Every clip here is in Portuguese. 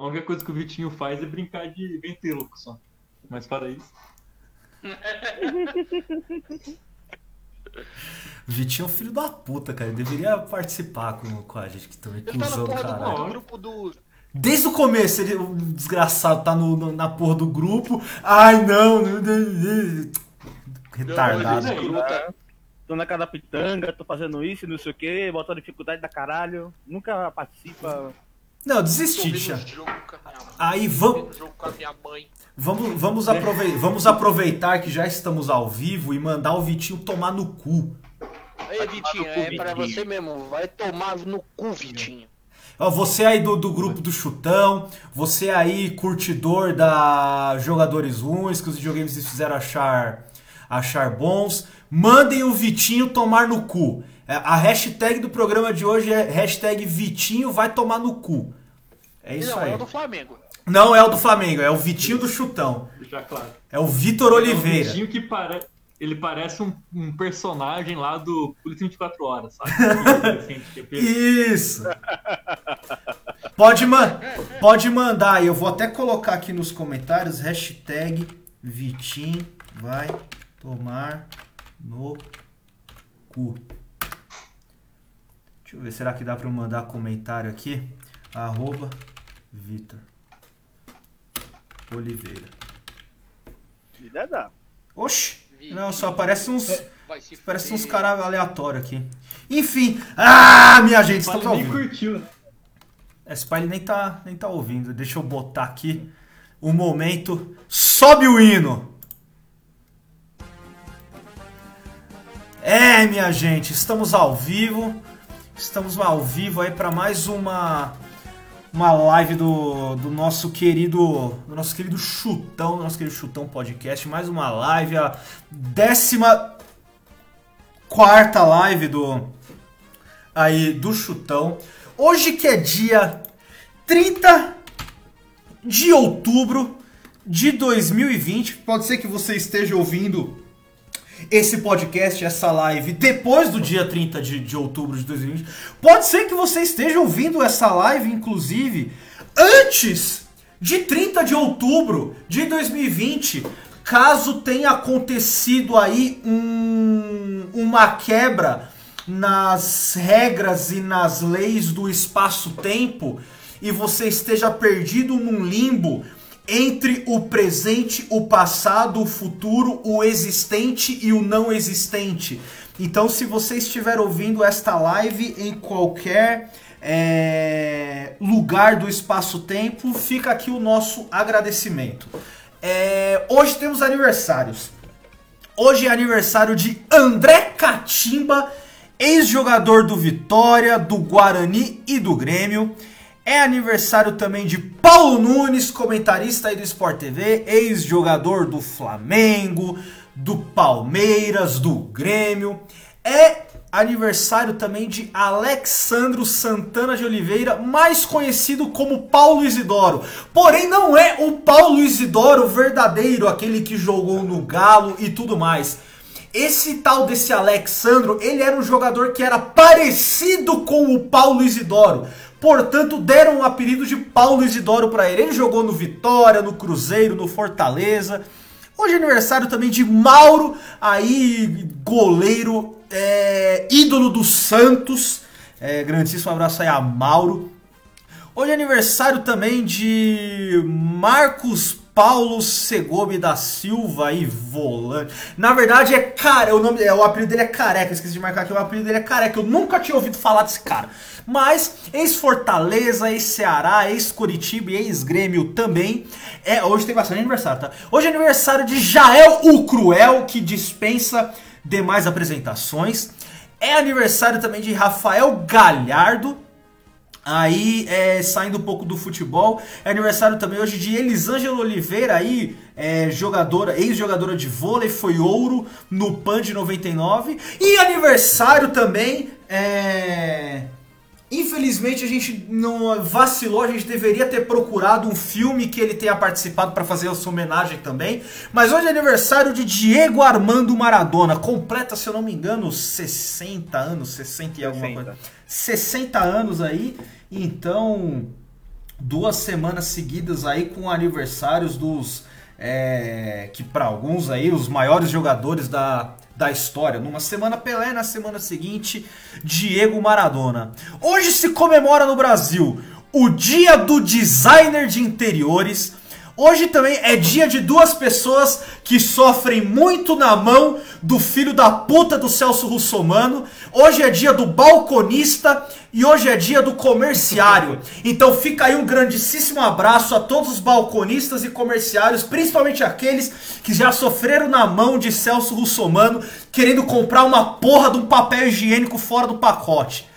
A única coisa que o Vitinho faz é brincar de ventríloco só. Mas para isso. Vitinho é um filho da puta, cara. Ele deveria participar com, com a gente que também tá cuzão do grupo do. Desde o começo, ele, o desgraçado tá no, no- na porra do grupo. Ai, não. Retardado. Não, ele- É, Tô na casa da pitanga, tô fazendo isso, não sei o que, botando dificuldade da caralho. Nunca participa. Não, desisti, mãe. Aí vamos, vendo jogo com a minha mãe. vamos, vamos, aprove- vamos aproveitar que já estamos ao vivo e mandar o Vitinho tomar no cu. Ei, Vitinho, é pra Vitinho. você mesmo. Vai tomar no cu, Vitinho. Você aí do, do grupo do Chutão, você aí curtidor da Jogadores Ruins, que os videogames fizeram achar, achar bons, mandem o Vitinho tomar no cu. É, A hashtag do programa de hoje é hashtag Vitinho vai tomar no cu. É isso não, aí. é o do Flamengo. Não é o do Flamengo, é o Vitinho do Chutão. Já claro. É o Vitor É Oliveira. Vitinho que pare... Ele parece um, um personagem lá do Polícia 24 Horas, sabe? É Isso. Pode, man pode mandar aí. Eu vou até colocar aqui nos comentários. Hashtag Vitinho vai tomar no cu. Deixa eu ver. Será que dá pra eu mandar comentário aqui? Arroba Vitor Oliveira. Deve dar. Oxi. Não, só aparece uns... Parece uns caras aleatórios aqui. Enfim. Ah, minha gente, estamos ao vivo. curtiu, né? Esse pai ele nem tá, nem tá ouvindo. Deixa eu botar aqui o momento. Sobe o hino! É, minha gente, estamos ao vivo. Estamos ao vivo aí para mais uma uma live do, do nosso querido do nosso querido Chutão, do nosso querido Chutão Podcast, mais uma live, a décima quarta live do aí do Chutão. Hoje que é dia 30 de outubro de 2020. Pode ser que você esteja ouvindo esse podcast, essa live, depois do dia 30 de, de outubro de 2020. Pode ser que você esteja ouvindo essa live, inclusive, antes de 30 de outubro de 2020. Caso tenha acontecido aí um, uma quebra nas regras e nas leis do espaço-tempo e você esteja perdido num limbo entre o presente, o passado, o futuro, o existente e o não existente. Então, se você estiver ouvindo esta live em qualquer é, lugar do espaço-tempo, fica aqui o nosso agradecimento. É, hoje temos aniversários. Hoje é aniversário de André Catimba, ex-jogador do Vitória, do Guarani e do Grêmio. É aniversário também de Paulo Nunes, comentarista aí do Sport TV, ex-jogador do Flamengo, do Palmeiras, do Grêmio. É aniversário também de Alexandro Santana de Oliveira, mais conhecido como Paulo Isidoro. Porém, não é o Paulo Isidoro verdadeiro, aquele que jogou no Galo e tudo mais. Esse tal desse Alexandro, ele era um jogador que era parecido com o Paulo Isidoro. Portanto, deram o apelido de Paulo Isidoro para ele. Ele jogou no Vitória, no Cruzeiro, no Fortaleza. Hoje é aniversário também de Mauro, aí goleiro, é, ídolo do Santos. É, grandíssimo abraço aí a Mauro. Hoje é aniversário também de Marcos Paulo Segobe da Silva aí, volante. Na verdade é cara, o nome, é, o apelido dele é Careca, esqueci de marcar aqui, o apelido dele é Careca. Eu nunca tinha ouvido falar desse cara. Mas ex-Fortaleza, ex-Ceará, ex-Curitiba e ex-Grêmio também. É, hoje tem bastante aniversário, tá? Hoje é aniversário de Jael o Cruel, que dispensa demais apresentações. É aniversário também de Rafael Galhardo, Aí, é, saindo um pouco do futebol, é aniversário também hoje de Elisângela Oliveira, aí, é, jogadora, ex-jogadora de vôlei, foi ouro no PAN de 99. E aniversário também, é, Infelizmente a gente não vacilou, a gente deveria ter procurado um filme que ele tenha participado para fazer essa homenagem também. Mas hoje é aniversário de Diego Armando Maradona, completa, se eu não me engano, 60 anos, 60 e alguma 60. coisa. 60 anos aí, então duas semanas seguidas aí com aniversários dos é, que para alguns aí os maiores jogadores da, da história. Numa semana Pelé, na semana seguinte Diego Maradona. Hoje se comemora no Brasil o Dia do Designer de Interiores. Hoje também é dia de duas pessoas que sofrem muito na mão do filho da puta do Celso Russomano. Hoje é dia do balconista e hoje é dia do comerciário. Então fica aí um grandíssimo abraço a todos os balconistas e comerciários, principalmente aqueles que já sofreram na mão de Celso Russomano, querendo comprar uma porra de um papel higiênico fora do pacote.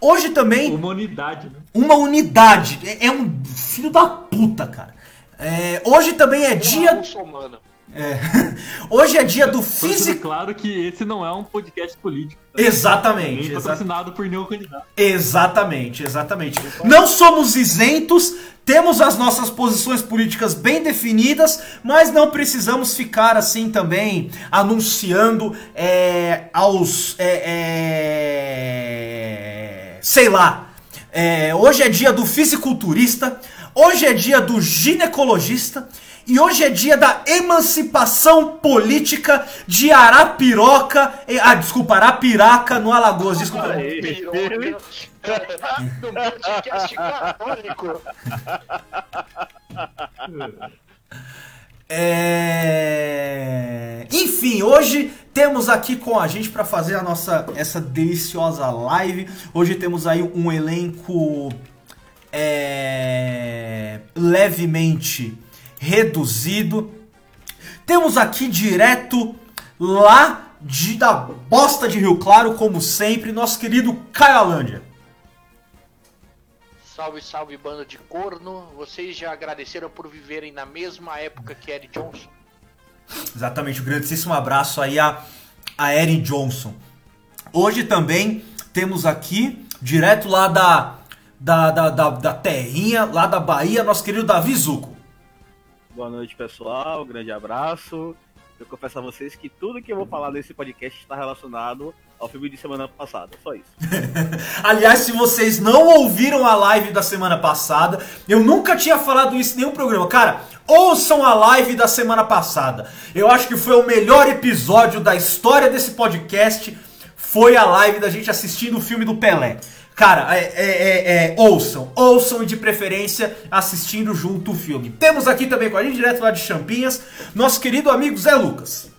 Hoje também Uma unidade, né? uma unidade. É, é um filho da puta, cara. É, hoje também é dia. Muçulmana. é, hoje é dia do físico. claro que esse não é um podcast político. tá? Exatamente, Nem exa- patrocinado por nenhum candidato. exatamente, exatamente. Não somos isentos, temos as nossas posições políticas bem definidas, mas não precisamos ficar assim também anunciando é, aos. é, é, sei lá. É, hoje é dia do fisiculturista, hoje é dia do ginecologista e hoje é dia da emancipação política de Arapiroca. e- Ah, desculpa, Arapiraca no Alagoas. Desculpa. Podcast. É... Enfim, hoje temos aqui com a gente para fazer a nossa essa deliciosa live. Hoje temos aí um elenco é, levemente reduzido. Temos aqui direto lá de, da bosta de Rio Claro, como sempre, nosso querido Caio Salve, salve, banda de corno. Vocês já agradeceram por viverem na mesma época que Eric Johnson? Exatamente, um grandíssimo abraço aí a, a Erin Johnson. Hoje também temos aqui, direto lá da, da, da, da, da terrinha, lá da Bahia, nosso querido Davi Zuco. Boa noite, pessoal. Grande abraço. Eu confesso a vocês que tudo que eu vou falar nesse podcast está relacionado ao filme de semana passada. Só isso. Aliás, se vocês não ouviram a live da semana passada, eu nunca tinha falado isso em nenhum programa. Cara, ouçam a live da semana passada. Eu acho que foi o melhor episódio da história desse podcast. Foi a live da gente assistindo o filme do Pelé. Cara, é, é, é, é, ouçam, ouçam e de preferência assistindo junto o filme. Temos aqui também com a gente, direto lá de Champinhas, nosso querido amigo Zé Lucas.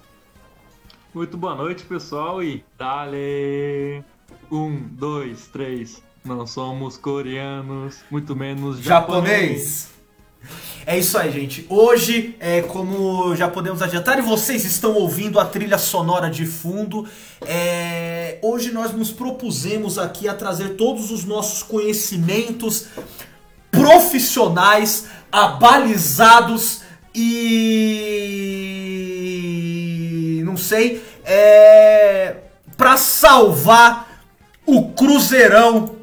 Muito boa noite, pessoal, e dale! Um, dois, três. Não somos coreanos, muito menos japonês. japonês. É isso aí, gente. Hoje, é, como já podemos adiantar, e vocês estão ouvindo a trilha sonora de fundo, é, hoje nós nos propusemos aqui a trazer todos os nossos conhecimentos profissionais, abalizados e. não sei, é, para salvar o Cruzeirão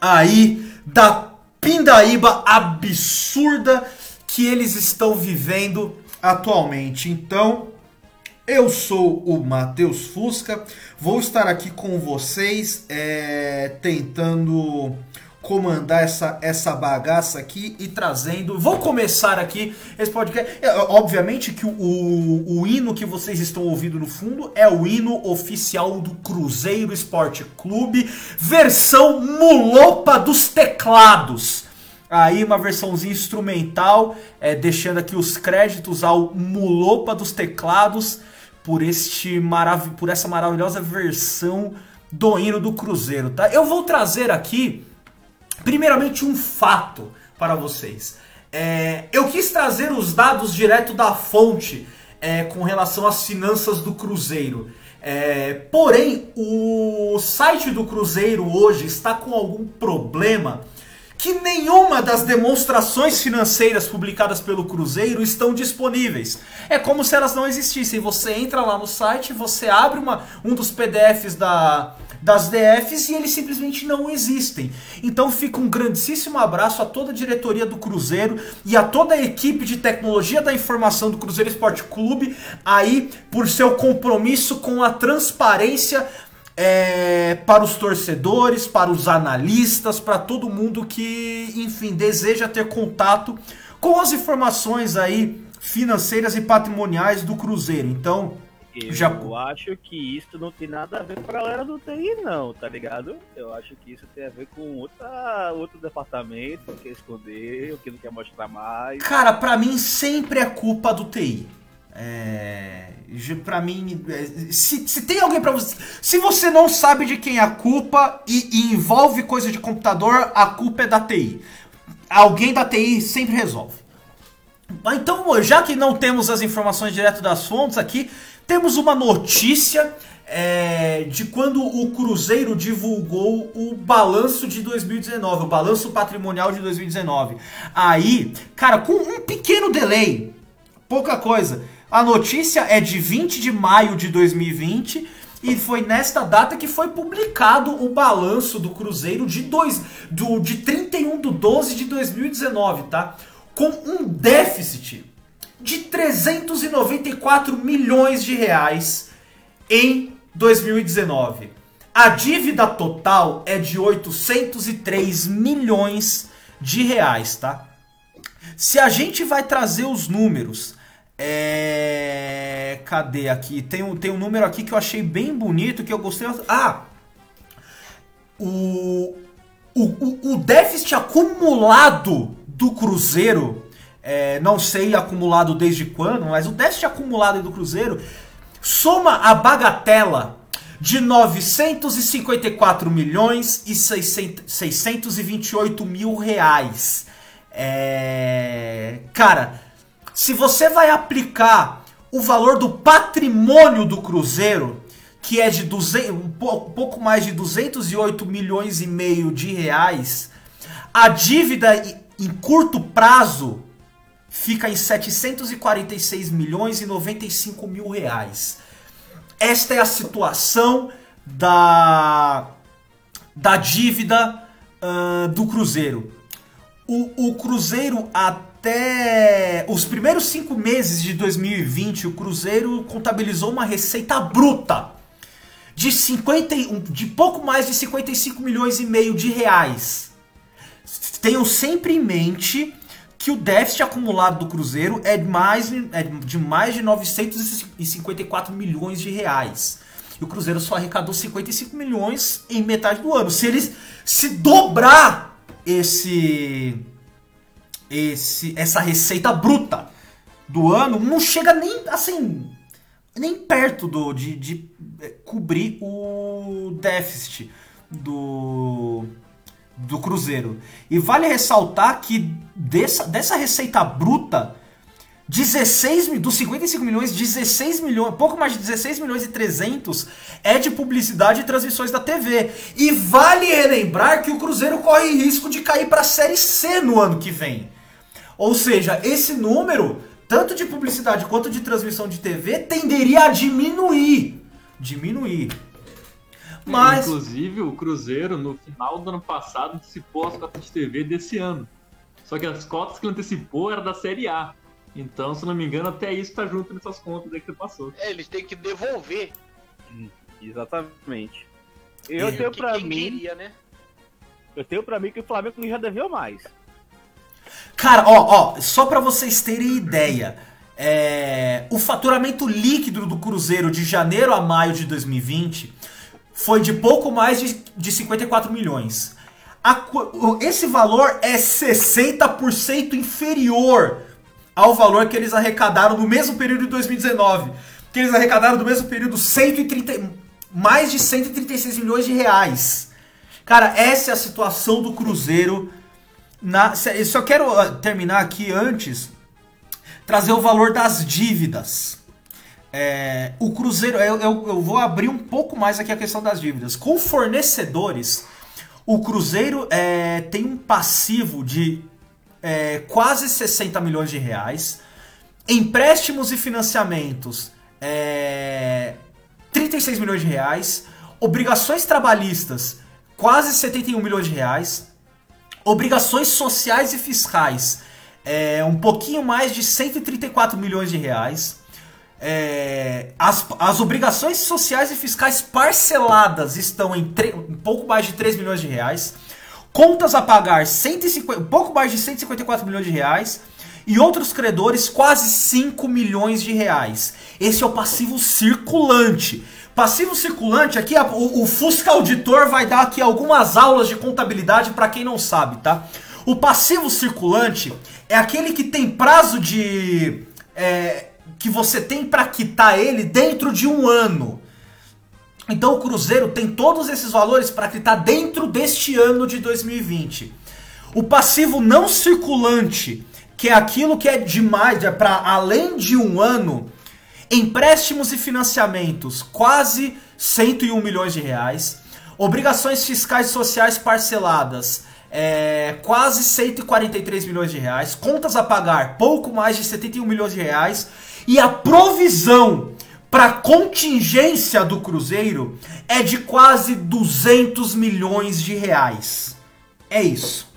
aí da pindaíba absurda que eles estão vivendo atualmente. Então, eu sou o Matheus Fusca, vou estar aqui com vocês é, tentando comandar essa, essa bagaça aqui e trazendo. Vou começar aqui esse podcast. É, obviamente que o, o, hino que vocês estão ouvindo no fundo é o hino oficial do Cruzeiro Esporte Clube, versão mulopa dos teclados. Aí uma versãozinha instrumental, é, deixando aqui os créditos ao Mulopa dos Teclados por este marav por essa maravilhosa versão do hino do Cruzeiro, tá? Eu vou trazer aqui primeiramente um fato para vocês. É, eu quis trazer os dados direto da fonte é, com relação às finanças do Cruzeiro. É, porém, o site do Cruzeiro hoje está com algum problema que nenhuma das demonstrações financeiras publicadas pelo Cruzeiro estão disponíveis. É como se elas não existissem. Você entra lá no site, você abre uma, um dos PDFs da, das DFs e eles simplesmente não existem. Então fica um grandíssimo abraço a toda a diretoria do Cruzeiro e a toda a equipe de tecnologia da informação do Cruzeiro Esporte Clube aí por seu compromisso com a transparência é, para os torcedores, para os analistas, para todo mundo que, enfim, deseja ter contato com as informações aí financeiras e patrimoniais do Cruzeiro. Então, Eu Já- acho que isso não tem nada a ver com a galera do TI, não, tá ligado? Eu acho que isso tem a ver com outra, outro departamento que quer esconder, que não quer mostrar mais. cara, pra mim sempre é culpa do TI. É, pra mim, é, se, se tem alguém pra você, se você não sabe de quem é a culpa e, e envolve coisa de computador, a culpa é da TI. Alguém da TI sempre resolve. Então, já que não temos as informações direto das fontes aqui, temos uma notícia é, de quando o Cruzeiro divulgou o balanço de 2019, o balanço patrimonial de 2019. Aí, cara, com um pequeno delay, pouca coisa. A notícia é de 20 de maio de 2020 e foi nesta data que foi publicado o balanço do Cruzeiro de, dois, do, de 31 de 12 de 2019, tá? Com um déficit de 394 milhões de reais em 2019. A dívida total é de 803 milhões de reais, tá? Se a gente vai trazer os números, é... cadê aqui? Tem um, tem um número aqui que eu achei bem bonito, que eu gostei. Ah! O, o, o, o déficit acumulado do Cruzeiro, é, não sei acumulado desde quando, mas o déficit acumulado do Cruzeiro soma a bagatela de 954 milhões e 600 628 mil reais. É... Cara, se você vai aplicar o valor do patrimônio do Cruzeiro, que é de 200, um po- pouco mais de 208 milhões e meio de reais, a dívida em curto prazo fica em 746 milhões e 95 mil reais. Esta é a situação da, da dívida ah, do Cruzeiro. O, o Cruzeiro até os primeiros cinco meses de 2020, o Cruzeiro contabilizou uma receita bruta de 50, e- um- de pouco mais de 55 milhões e meio de reais. Tenham sempre em mente que o déficit acumulado do Cruzeiro é de mais, é de mais de 954 milhões de reais. E o Cruzeiro só arrecadou 55 milhões em metade do ano. Se eles se dobrar esse, esse essa receita bruta do ano, não chega nem assim nem perto do, de, de eh, cobrir o déficit do, do Cruzeiro. E vale ressaltar que dessa, dessa receita bruta, 16 mi- dos 55 milhões, 16 milhões, pouco mais de 16 milhões e 300 é de publicidade e transmissões da TV. E vale relembrar que o Cruzeiro corre risco de cair para a Série C no ano que vem. Ou seja, esse número, tanto de publicidade quanto de transmissão de TV, tenderia a diminuir. Diminuir. Mas. Inclusive, o Cruzeiro, no final do ano passado, antecipou as cotas de TV desse ano. Só que as cotas que ele antecipou eram da Série A. Então, se não me engano, até isso tá junto nessas contas aí que você passou. É, eles têm que devolver. Exatamente. Eu É. tenho que pra quem mim, diria, né? eu tenho para mim que o Flamengo já deveu mais. Cara, ó, ó, só pra vocês terem ideia, é, o faturamento líquido do Cruzeiro de janeiro a maio de 2020 foi de pouco mais de, de 54 milhões. A esse valor é 60% inferior ao valor que eles arrecadaram no mesmo período de 2019. Que eles arrecadaram no mesmo período 130, mais de 136 milhões de reais. Cara, essa é a situação do Cruzeiro na, só quero ah, terminar aqui antes trazer o valor das dívidas. É, o Cruzeiro, eu, eu, eu vou abrir um pouco mais aqui a questão das dívidas. Com fornecedores, o Cruzeiro é, tem um passivo de é, quase 60 milhões de reais. Empréstimos e financiamentos, é, 36 milhões de reais. Obrigações trabalhistas, quase 71 milhões de reais obrigações sociais e fiscais, é, um pouquinho mais de 134 milhões de reais. É, as, as obrigações sociais e fiscais parceladas estão em um pouco mais de 3 milhões de reais. Contas a pagar 150, um pouco mais de 154 milhões de reais. E outros credores quase 5 milhões de reais. Esse é o passivo circulante. Passivo circulante, aqui o, o Fusca Auditor vai dar aqui algumas aulas de contabilidade para quem não sabe, tá? O passivo circulante é aquele que tem prazo de. é, que você tem para quitar ele dentro de um ano. Então o Cruzeiro tem todos esses valores para quitar dentro deste ano de 2020. O passivo não circulante, que é aquilo que é demais, é para além de um ano, empréstimos e financiamentos, quase 101 milhões de reais. Obrigações fiscais e sociais parceladas, é, quase 143 milhões de reais. Contas a pagar, pouco mais de 71 milhões de reais. E a provisão para contingência do Cruzeiro é de quase 200 milhões de reais. É isso.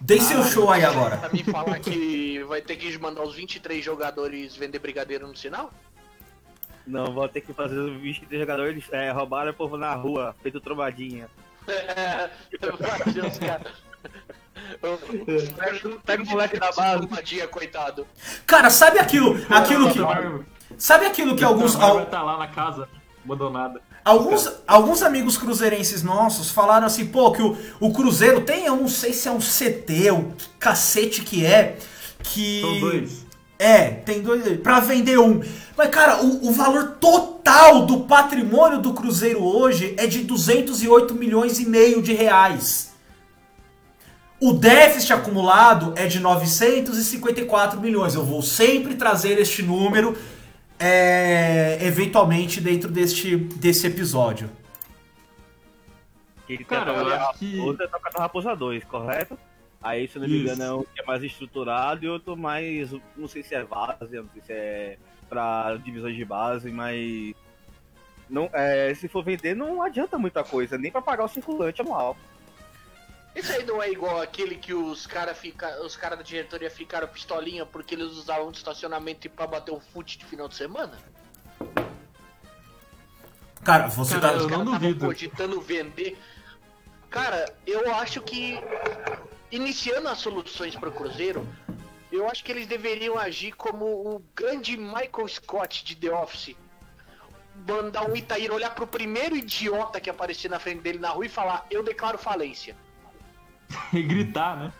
Dei seu show aí agora. Pra me falar que vai ter que mandar os 23 jogadores vender brigadeiro no sinal? Não, vou ter que fazer os 23 jogadores é, roubaram o povo na rua, feito trombadinha. Caras. Pega- pega o moleque da base. Dia, coitado. Cara, sabe aquilo, aquilo que, Vai sabe aquilo que alguns al- estar lá na casa, abandonada. Alguns, alguns amigos cruzeirenses nossos falaram assim, pô, que o, o Cruzeiro tem, eu não sei se é um CT, o que cacete que é, que... São dois. É, tem dois, pra vender um. Mas, cara, o, o valor total do patrimônio do Cruzeiro hoje é de 208 milhões e meio de reais. O déficit acumulado é de 954 milhões. Eu vou sempre trazer este número, é, eventualmente, dentro deste, desse episódio. Que Cara, eu acho que- Outra é Toca da Raposa 2, correto? Aí, se eu não me Isso. engano, é um que é mais estruturado e outro mais. Não sei se é base, não sei se é pra divisões de base, mas. Não, é, se for vender, não adianta muita coisa, nem pra pagar o circulante anual. Esse aí não é igual aquele que os caras fica, os cara da diretoria ficaram pistolinha porque eles usavam de estacionamento pra bater um fute de final de semana? Cara, você Cara, tá. eu não duvido. cogitando vender. Cara, eu acho que iniciando as soluções para o Cruzeiro, eu acho que eles deveriam agir como o grande Michael Scott de The Office. Mandar um Itaíra olhar pro primeiro idiota que aparecer na frente dele na rua e falar: Eu declaro falência. E gritar, né?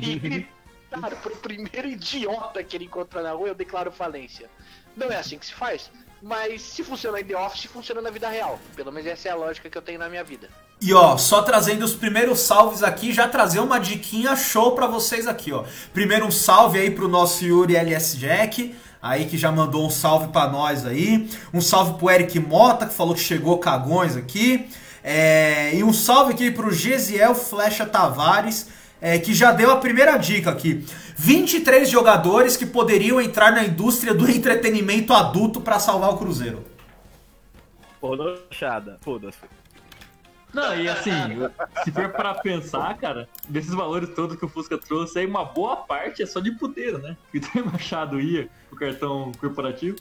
E gritar pro primeiro idiota que ele encontrar na rua: Eu declaro falência. Não é assim que se faz, mas se funciona em The Office, funciona na vida real. Pelo menos essa é a lógica que eu tenho na minha vida. E ó, só trazendo os primeiros salves aqui, já trazer uma diquinha show pra vocês aqui, ó. Primeiro um salve aí pro nosso Yuri LS Jack, aí que já mandou um salve pra nós aí. Um salve pro Eric Mota, que falou que chegou cagões aqui. É, e um salve aqui pro Gesiel Flecha Tavares, é, que já deu a primeira dica aqui. 23 jogadores que poderiam entrar na indústria do entretenimento adulto pra salvar o Cruzeiro. Pornochada, foda-se. Não, e assim, se for pra pensar, cara, desses valores todos que o Fusca trouxe, aí uma boa parte é só de puteiro, né? Que o Machado ia o cartão corporativo.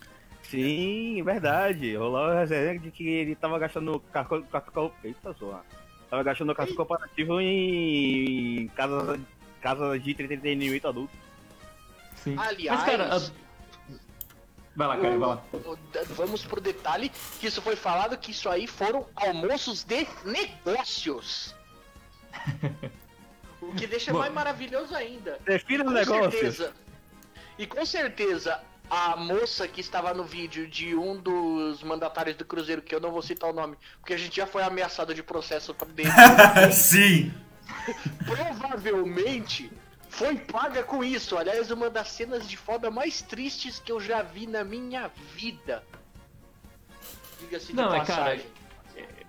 Sim, verdade. Rolou a resenha de que ele tava gastando cartão. cartão eita, zoa. Tava gastando cartão corporativo em casa, casa de entretenimento adulto. Sim. Aliás, Mas, cara, a- vai lá, cara, vai lá. o- vamos pro detalhe que isso foi falado que isso aí foram almoços de negócios. o que deixa Bom. mais maravilhoso ainda. Defina o Com negócio. certeza. E com certeza a moça que estava no vídeo de um dos mandatários do Cruzeiro, que eu não vou citar o nome, porque a gente já foi ameaçado de processo pra dele. Sim! provavelmente foi paga com isso. Aliás, uma das cenas de foda mais tristes que eu já vi na minha vida. Diga-se de Não, é, cara, passagem.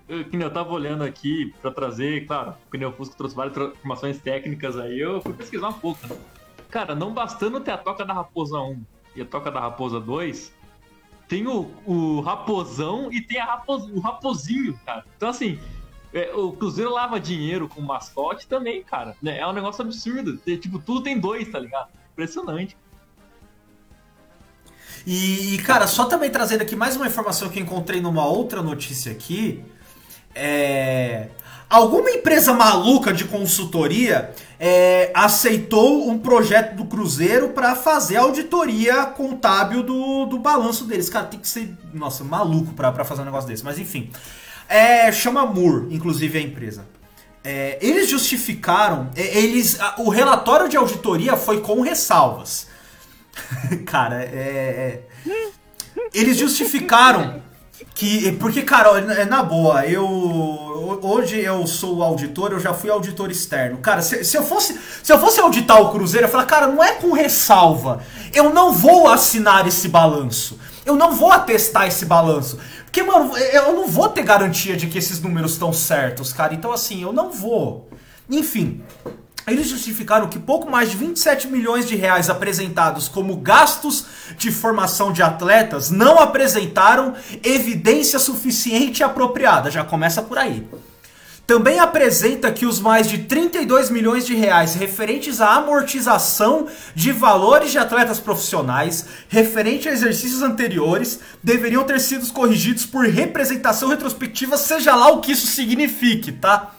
Eu, que nem eu tava olhando aqui pra trazer, claro, o Pneu Fusco trouxe várias informações técnicas aí, eu fui pesquisar um pouco, né? Cara, não bastando ter a Toca da Raposa 1 e a Toca da Raposa 2, tem o, o Raposão e tem a Rapos, o Raposinho, cara. Então, assim, é, o Cruzeiro lava dinheiro com mascote também, cara. né? É um negócio absurdo. Tipo, tudo tem dois, tá ligado? Impressionante. E, cara, só também trazendo aqui mais uma informação que encontrei numa outra notícia aqui. É. Alguma empresa maluca de consultoria é, aceitou um projeto do Cruzeiro para fazer auditoria contábil do, do balanço deles. Cara, tem que ser, nossa, maluco para fazer um negócio desse. Mas enfim. É, chama Moore, inclusive, a empresa. É, eles justificaram. é, Eles, o relatório de auditoria foi com ressalvas. Cara, é, é- Eles justificaram que. Porque, cara, é na boa, eu. Hoje eu sou auditor, eu já fui auditor externo. Cara, se, se eu fosse. Se eu fosse auditar o Cruzeiro, eu ia falar, cara, não é com ressalva. Eu não vou assinar esse balanço. Eu não vou atestar esse balanço. Porque, mano, eu não vou ter garantia de que esses números estão certos, cara. Então, assim, eu não vou. Enfim, eles justificaram que pouco mais de 27 milhões de reais apresentados como gastos de formação de atletas não apresentaram evidência suficiente e apropriada. Já começa por aí. Também apresenta que os mais de 32 milhões de reais referentes à amortização de valores de atletas profissionais referente a exercícios anteriores deveriam ter sido corrigidos por representação retrospectiva, seja lá o que isso signifique, tá?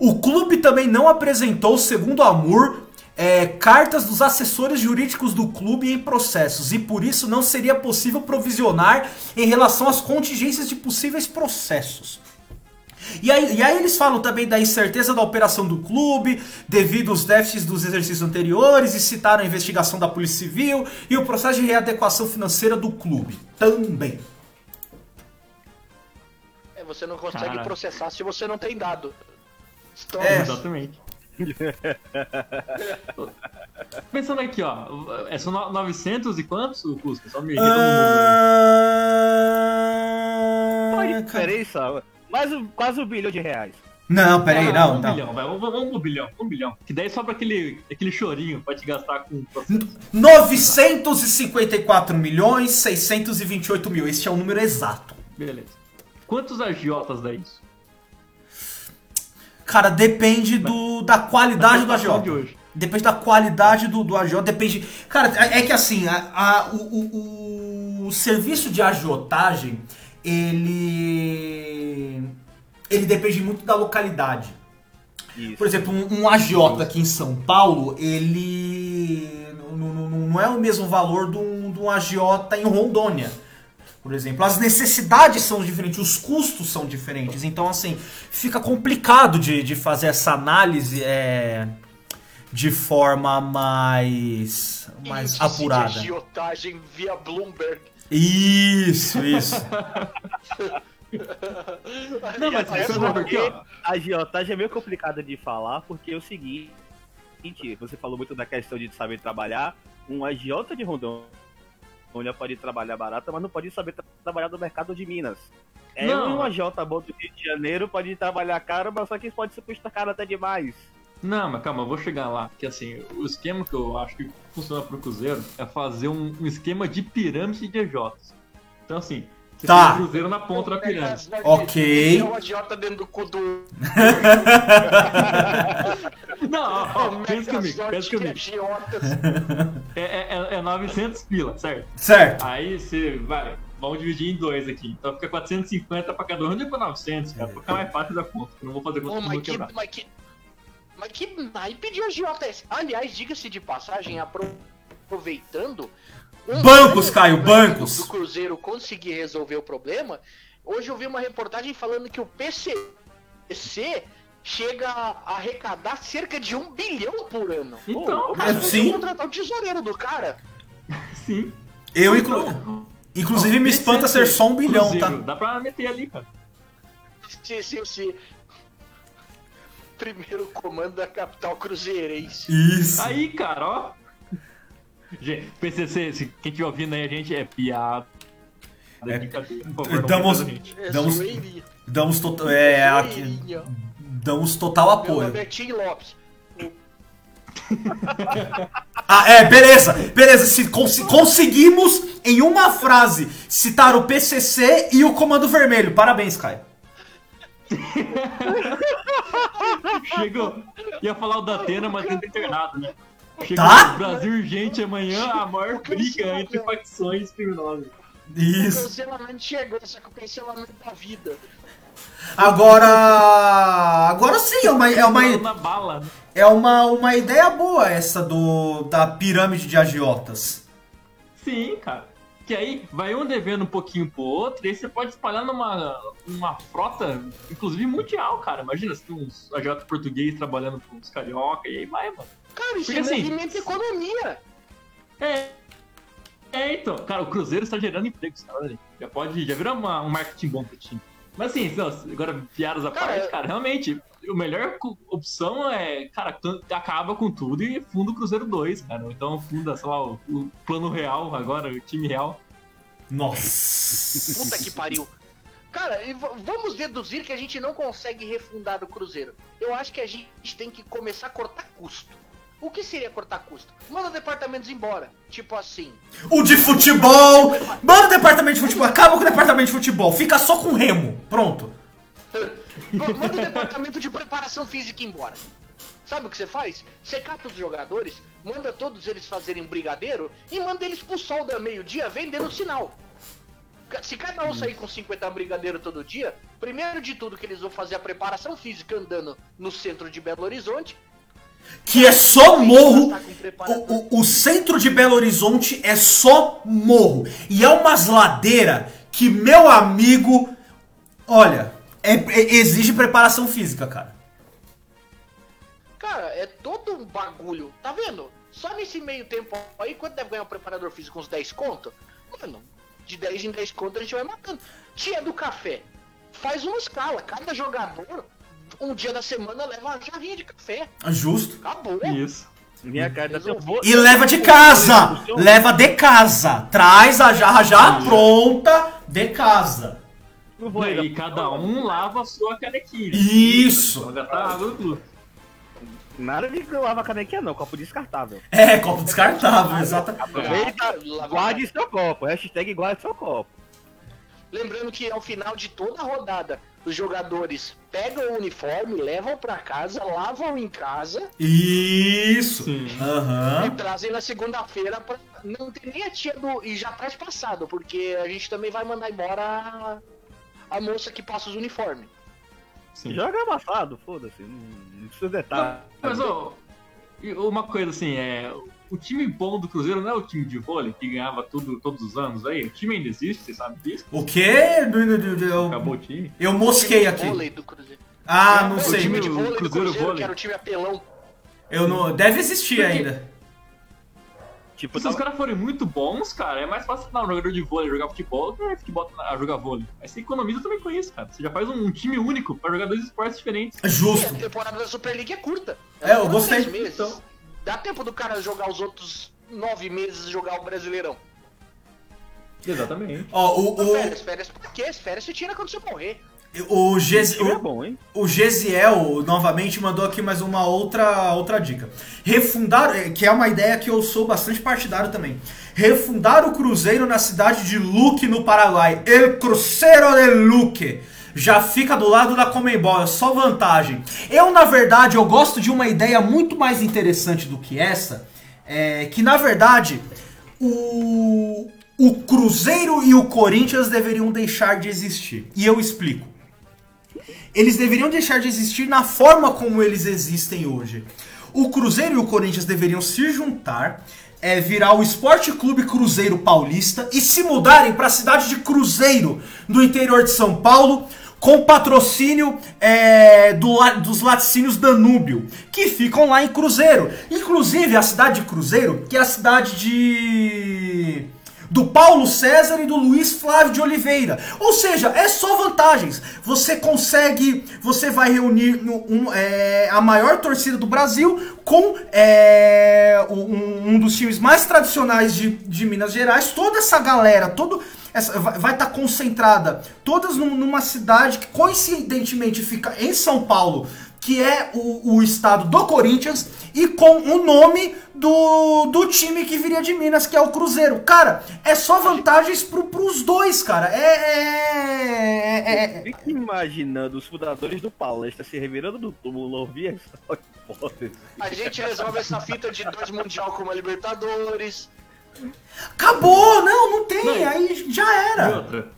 O clube também não apresentou, segundo a Moore, é, cartas dos assessores jurídicos do clube em processos e por isso não seria possível provisionar em relação às contingências de possíveis processos. E aí, e aí eles falam também da incerteza da operação do clube, devido aos déficits dos exercícios anteriores, e citaram a investigação da Polícia Civil e o processo de readequação financeira do clube. Também. É, você não consegue Cara. processar se você não tem dado. É. Exatamente. Pensando aqui, ó. É só no- 900 e quantos o custo? Só me irrita no número. Olha a Ah, cara. diferença. Mais um, quase um bilhão de reais. Não, peraí, Ah, não, um não. bilhão, vai. Vamos, um bilhão, um bilhão. Que daí sobra aquele, aquele chorinho pra te gastar com o processo. 954 milhões 628 mil. Esse é o número exato. Beleza. Quantos agiotas dá isso? Cara, depende do, da qualidade do agiota. hoje. Depende da qualidade do, do agiota, depende... Cara, é é que assim, a, a- o, o- o serviço de agiotagem, ele... Ele depende muito da localidade. Isso. Por exemplo, um, um agiota aqui em São Paulo, ele não, não- não- não é o mesmo valor de um, de um agiota em Rondônia. Por exemplo, as necessidades são diferentes, os custos são diferentes. Então, assim, fica complicado de, de fazer essa análise é, de forma mais, mais índice apurada. De agiotagem via Bloomberg. Isso, isso. Não, mas é aqui, ó. A agiotagem é meio complicada de falar, porque é o seguinte, você falou muito da questão de saber trabalhar, um agiota de Rondônia pode trabalhar barata, mas não pode saber tra- trabalhar no mercado de Minas. É Não. um agiota bom do Rio de Janeiro pode trabalhar caro, mas só que pode ser custa caro até demais. Não, mas calma, eu vou chegar lá. Que assim, o esquema que eu acho que funciona pro Cruzeiro é fazer um, um esquema de pirâmide de EJs. Então assim, você Tá. tem o Cruzeiro na ponta da pirâmide. Ok. É o agiota dentro do cu do. Não, ó, pensa comigo, pensa de comigo. É, é, é 900 pila, certo? certo. Aí você vai, vamos dividir em dois aqui. Então fica 450 pra cada um, onde é pra 900, cara? Pra ficar mais fácil da conta. Não vou fazer conta vou mas que, quebrar. mas que. Mas que naipe de agiota é esse? Aliás, diga-se de passagem, apro- aproveitando. Um Bancos, ano Caio, bancos. Do Cruzeiro conseguir resolver o problema. Hoje eu vi uma reportagem falando que o PCC chega a arrecadar cerca de um bilhão por ano. Então, o cara é, sim. contratar o tesoureiro do cara. sim. Eu, inclu... inclusive, me espanta ser só um bilhão, tá? Cruzeiro, Dá pra meter ali, cara. Se, se, se... Primeiro comando da capital cruzeirense. Isso. Aí, cara, ó. Gente, PCC, se quem estiver ouvindo aí, a gente é piada. É, favor, não damos-. É Damos- zoeirinha. Damos, to... é, aqui... Damos total apoio. nome é Tim Lopes. Ah, é, beleza, beleza. Se cons- conseguimos, em uma frase, citar o PCC e o Comando Vermelho. Parabéns, Caio. Chegou. Ia falar o da Atena, mas do internado, né? Chega Tá? no Brasil urgente amanhã, a maior O briga entre facções criminosas. O Isso. cancelamento chegou, só que o cancelamento da vida. Agora. Agora sim, é uma, é uma, né? é uma, uma ideia boa essa do da pirâmide de agiotas. Sim, cara. Que aí vai um devendo um pouquinho pro outro, e aí você pode espalhar numa uma frota, inclusive mundial, cara. Imagina se tem uns agiotas portugueses trabalhando com os carioca, e aí vai, mano. Cara, isso Porque é assim- movimento economia. É. É, então, cara, o Cruzeiro está gerando empregos, cara. olha aí. Já pode, já virou uma- um marketing bom pro time. Mas assim, não, agora piadas à Cara, parte, cara, realmente, a melhor opção é, cara, acaba com tudo e funda o Cruzeiro 2, cara. Então funda, sei lá, o, o plano real agora, o time real. Nossa. Puta que pariu. Cara, vamos deduzir que a gente não consegue refundar o Cruzeiro. Eu acho que a gente tem que começar a cortar custo. O que seria cortar custo? Manda departamentos embora. Tipo assim. O de futebol! Manda o departamento de futebol, acaba com o departamento de futebol, fica só com remo. Pronto. Manda o departamento de preparação física embora. Sabe o que você faz? Você cata os jogadores, manda todos eles fazerem brigadeiro e manda eles pro sol da meio-dia vendendo sinal. Se cada um sair com 50 brigadeiro todo dia, primeiro de tudo que eles vão fazer a preparação física andando no centro de Belo Horizonte. Que é só morro. Tá. O, o, o centro de Belo Horizonte é só morro. E é umas ladeiras que, meu amigo, olha, é- é- exige preparação física, cara. Cara, é todo um bagulho. Tá vendo? Só nesse meio tempo aí, quanto deve ganhar um preparador físico? Uns 10 conto? Mano, de 10 em 10 conto a gente vai matando. Tia do café. Faz uma escala. Cada jogador, um dia da semana, leva uma jarrinha de café. Justo. Acabou. Isso. Minha cara, eu vou. E leva de casa. Leva de casa. Traz a jarra já pronta de casa. Eu vou e cada um lava a sua canequinha. Isso. Vai gastar água do clube. Nada de lavar canequinha, não. Copo descartável. É, copo descartável, exatamente. Guarde seu copo. Hashtag guarde seu copo. Lembrando que ao final de toda a rodada, os jogadores pegam o uniforme, levam pra casa, lavam em casa Isso. Sim. e trazem na segunda-feira pra não ter nem a tia do. E já traz passado, porque a gente também vai mandar embora a, a moça que passa os uniformes. Sim. Joga amassado, foda-se. Não, precisa detalhe. Mas, ó, e uma coisa assim, é. O time bom do Cruzeiro não é o time de vôlei que ganhava tudo todos os anos aí? O time ainda existe, você sabe disso? O quê? Do- do- do- do- Acabou Eu, o time? eu mosquei aqui. Vôlei do Cruzeiro. Ah, não o sei. time de O vôlei do Cruzeiro Cruzeiro, vôlei. que era o time apelão. Eu não. Deve existir ainda. Tipo, Se os caras forem muito bons, cara, é mais fácil treinar um jogador de vôlei jogar futebol do que futebol a jogar vôlei. Aí você economiza também com isso, cara. Você já faz um, um time único pra jogar dois esportes diferentes. E a Justo. temporada da Super League é curta. É, eu Só gostei. meses. Então. Dá tempo do cara jogar os outros nove meses e jogar o Brasileirão. Exatamente. Ó, o, o, Férias, férias por quê? As férias você tira quando você morrer. o, time é o, bom, hein? o Gesiel novamente mandou aqui mais uma outra, outra dica. Refundar, eh, que é uma ideia que eu sou bastante partidário também. Refundar o Cruzeiro na cidade de Luque, no Paraguai. El Cruzeiro de Luque. Já fica do lado da Comembol, é só vantagem. Eu, na verdade, eu gosto de uma ideia muito mais interessante do que essa. É, que, na verdade, o, o Cruzeiro e o Corinthians deveriam deixar de existir. E eu explico. Eles deveriam deixar de existir na forma como eles existem hoje. O Cruzeiro e o Corinthians deveriam se juntar, é, virar o Esporte Clube Cruzeiro Paulista e se mudarem para a cidade de Cruzeiro, no interior de São Paulo, com patrocínio é, do dos laticínios Danúbio, que ficam lá em Cruzeiro. Inclusive, a cidade de Cruzeiro, que é a cidade de do Paulo César e do Luiz Flávio de Oliveira. Ou seja, é só vantagens. Você consegue, você vai reunir um, é, a maior torcida do Brasil com é, um, um dos times mais tradicionais de, de Minas Gerais. Toda essa galera, todo essa, vai estar concentrada todas num- numa cidade que coincidentemente fica em São Paulo. que é o, o estado do Corinthians, e com o nome do, do time que viria de Minas, que é o Cruzeiro. Cara, é só vantagens pro, pros dois, cara. É. é, é- é- Fica imaginando os fundadores do Palestra se revirando do túmulo, ouvir essa hipótese. A gente resolve essa fita de dois mundial com uma Libertadores. Acabou! Não, não tem. Não, e- aí já E era. outra.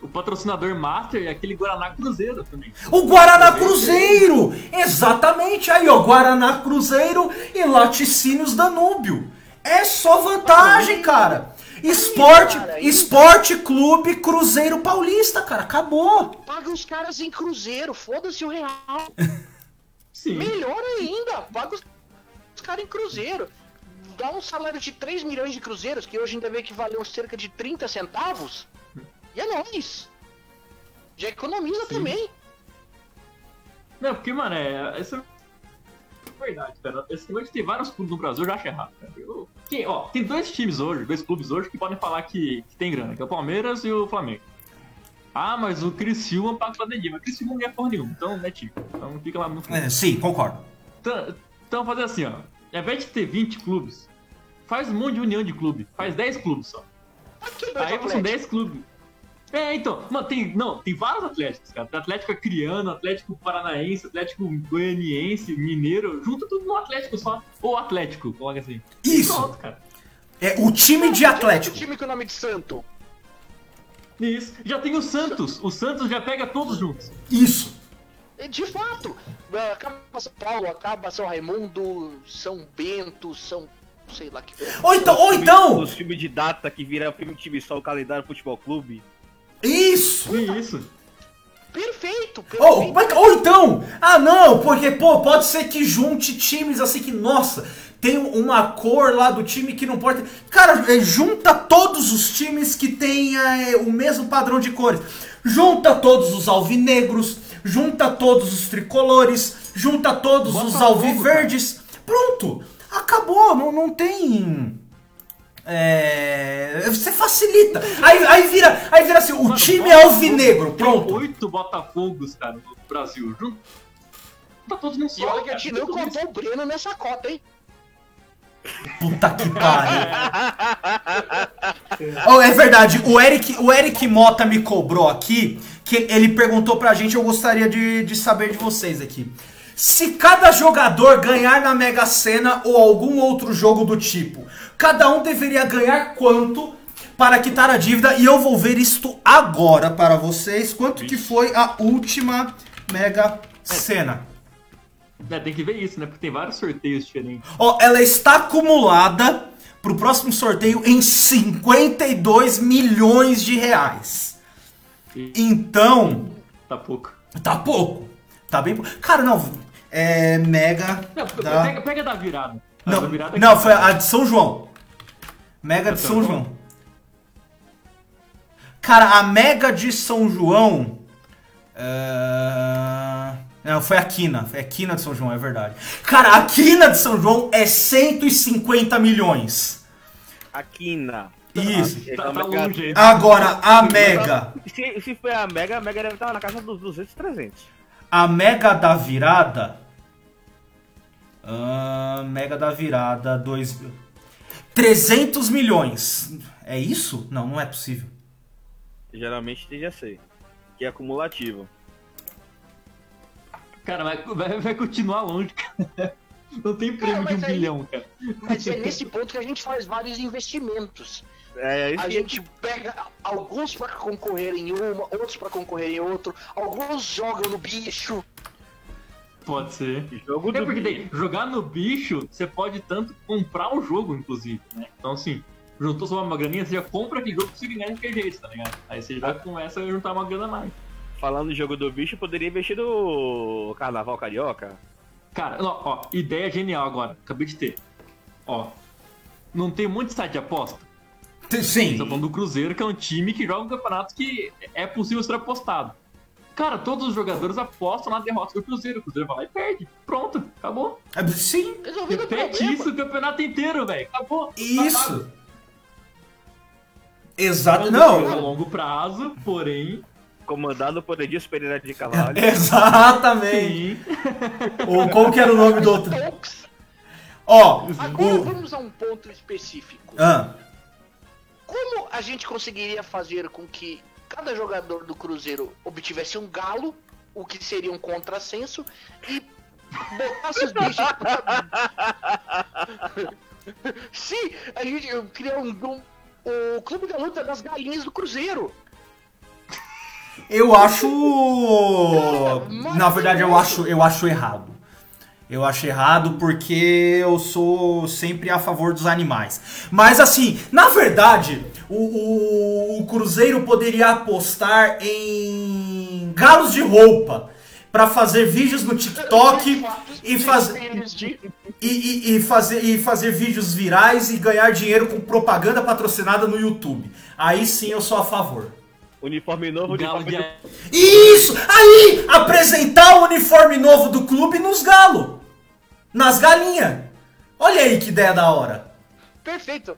O patrocinador Master é aquele Guaraná Cruzeiro também. O Guaraná Cruzeiro! Exatamente aí, ó. Guaraná Cruzeiro e Laticínios Danúbio. É só vantagem, cara. Esporte, Esporte Clube Cruzeiro Paulista, cara. Acabou. Paga os caras em cruzeiro, foda-se o real. Sim. Melhor ainda, paga os caras em cruzeiro. Dá um salário de 3 milhões de cruzeiros, que hoje ainda vê que valeu cerca de 30 centavos. E é nóis. Já economiza Sim. também. Não, porque, mano, é. Isso é verdade, cara. Esse negócio de ter vários clubes no Brasil eu já acho errado, cara. Eu- que, ó, tem dois times hoje, dois clubes hoje que podem falar que, que tem grana, que é o Palmeiras e o Flamengo. Ah, mas o Criciúma paga o Flamengo, mas o Criciúma não ganha porra nenhuma, então não é time. Então fica lá no fundo. É, sim, concordo. Então, então fazer assim, ó. Ao invés de ter 20 clubes, faz um monte de união de clube. Faz 10 clubes só. Aqui dois Aí são Atlético. 10 clubes. É, então, mano, tem, não, tem vários Atléticos, cara. Tem Atlético Acreano, Atlético Paranaense, Atlético Goianiense, Mineiro, junta tudo num Atlético só. Ou Atlético, coloca assim. Isso. Pronto, cara. É o time de Atlético. O time com o nome de Santo. Isso. Já tem o Santos. O Santos já pega todos juntos. Isso. É, De fato, é, acaba São Paulo, acaba São Raimundo, São Bento, São. Sei lá que. Ou então, ou então, Os filmes de data que vira filme de time só, o calendário futebol clube. isso. Isso. Perfeito, perfeito. Ou, mas- ou então, ah não, porque pô, pode ser que junte times assim que, nossa, tem uma cor lá do time que não pode. Cara, é, junta todos os times que tem é, o mesmo padrão de cores. Junta todos os alvinegros, junta todos os tricolores, junta todos os alviverdes. Pronto, acabou, não, não tem. É, você facilita. Aí, aí vira, aí vira assim, o Mano, time é alvinegro, tem pronto. Oito Botafogos, cara, no Brasil. Junta todos num só. E olha que a gente não contou o Breno nessa cota, hein? Puta que pariu. Oh, é verdade, o Eric, o Eric Mota me cobrou aqui, que ele perguntou pra gente, eu gostaria de, de saber de vocês aqui. Se cada jogador ganhar na Mega Sena ou algum outro jogo do tipo, cada um deveria ganhar quanto para quitar a dívida? E eu vou ver isto agora para vocês. Quanto que foi a última Mega Sena? É, tem que ver isso, né? Porque tem vários sorteios diferentes. Ó, ela está acumulada pro próximo sorteio em 52 milhões de reais. Então, tá pouco. tá pouco. Tá bem pouco. Cara, não, é mega Não, da... pega, pega da virada. Ah, Não, da virada não, foi a de São João. Mega de São São João? João. Cara, a Mega de São João. é, Não, foi a Quina. Foi a Quina de São João, é verdade. Cara, a Quina de São João é 150 milhões. A Quina. Isso. Ah, Tá, tá Mega- longe. Agora, a Mega. Se, se foi a Mega, a Mega deve estar na casa dos 200, 300. A Mega da Virada. Ah, mega da Virada. Dois... 300 milhões. É isso? Não, não é possível. Geralmente tem GC, que é acumulativo. Cara, vai, vai, vai continuar longe, cara. Não tem prêmio de um mas aí- bilhão, cara. Mas é nesse ponto que a gente faz vários investimentos. É, isso A que- gente pega alguns pra concorrer em uma, outros pra concorrer em outro, alguns jogam no bicho. Pode ser. Jogo É do porque tem, jogar no bicho, você pode tanto comprar o jogo, inclusive, né? Então, assim, juntou só uma graninha, você já compra aquele jogo pra você ganhar de qualquer jeito, tá ligado? Aí você já começa a juntar uma grana a mais. Falando em jogo do bicho, poderia investir no Carnaval Carioca? Cara, ó, ó, ideia genial agora, acabei de ter. Ó, não tem muito site de aposta? Sim. Tá falando do Cruzeiro, que é um time que joga um campeonato que é possível ser apostado. Cara, todos os jogadores apostam na derrota do Cruzeiro. O Cruzeiro vai lá e perde. Pronto, acabou. É, Sim, Resolvido Repete isso o campeonato inteiro, velho. Acabou. Tá isso. Exato. É um jogo a Não, longo prazo, porém, Comandado por Edilson Pereira de Carvalho. Exatamente. Ou como que era o nome do outro? Ó, Agora o... vamos a um ponto específico. Ah, Como a gente conseguiria fazer com que cada jogador do Cruzeiro obtivesse um galo, o que seria um contrassenso, e botasse os bichos. Sim, a gente criar um, um- o Clube da Luta das Galinhas do Cruzeiro. eu acho. Na verdade, eu acho, eu acho errado. Eu acho errado porque eu sou sempre a favor dos animais. Mas assim, na verdade, o, o- o Cruzeiro poderia apostar em galos de roupa pra fazer vídeos no TikTok e de- e, e- e fazer, e fazer vídeos virais e ganhar dinheiro com propaganda patrocinada no YouTube. Aí sim eu sou a favor. Uniforme novo, Galo uniforme de... Isso! Aí! Apresentar o uniforme novo do clube nos galos! Nas galinhas! Olha aí que ideia da hora! Perfeito.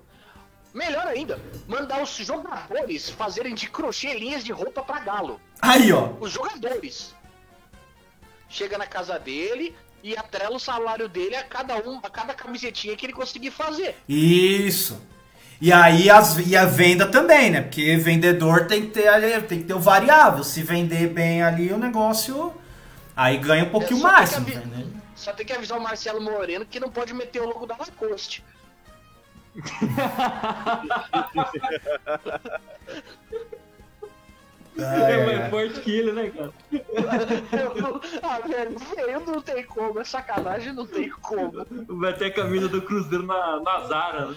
Melhor ainda, mandar os jogadores fazerem de crochê linhas de roupa pra galo. Aí, ó. Os jogadores. Chega na casa dele e atrela o salário dele a cada um, a cada camisetinha que ele conseguir fazer. Isso. E aí as, e a venda também, né? Porque vendedor tem que ter ali- tem que ter o variável. Se vender bem ali o negócio, aí ganha um pouquinho mais. tem avi- vender. Só tem que avisar o Marcelo Moreno que não pode meter o logo da Lacoste. É mais forte que ele, né, cara? ah, velho, velho, não tem como. É sacanagem, não tem como. Vai ter a camisa do Cruzeiro na, na Zara, né?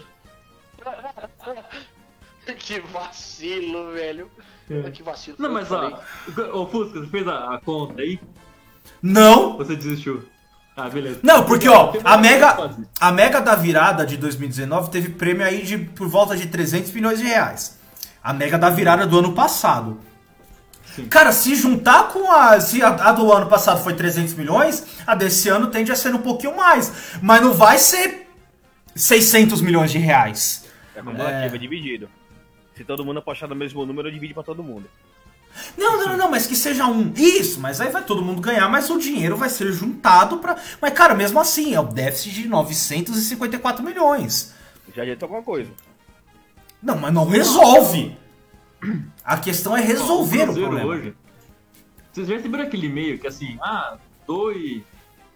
que vacilo, velho. É. Que vacilo. Não, o mas eu ó, ô Fusca, você fez a, a conta aí? Não! Você desistiu? Ah, beleza. Não, porque ó, a mega, a mega da virada de 2019 teve prêmio aí de por volta de 300 milhões de reais. A mega da virada do ano passado. Sim. Cara, se juntar com a. Se a, a do ano passado foi 300 milhões, a desse ano tende a ser um pouquinho mais. Mas não vai ser 600 milhões de reais. É cumulativo, é dividido. Se todo mundo apostar no mesmo número, divide pra todo mundo. Não, não, não, não, mas que seja um. Isso, mas aí vai todo mundo ganhar, mas o dinheiro vai ser juntado pra. Mas, cara, mesmo assim, é o déficit de 954 milhões. Já adiantou alguma coisa. Não, mas não resolve. A questão é resolver o, Cruzeiro problema. hoje. Vocês já receberam aquele e-mail que assim, ah, dois,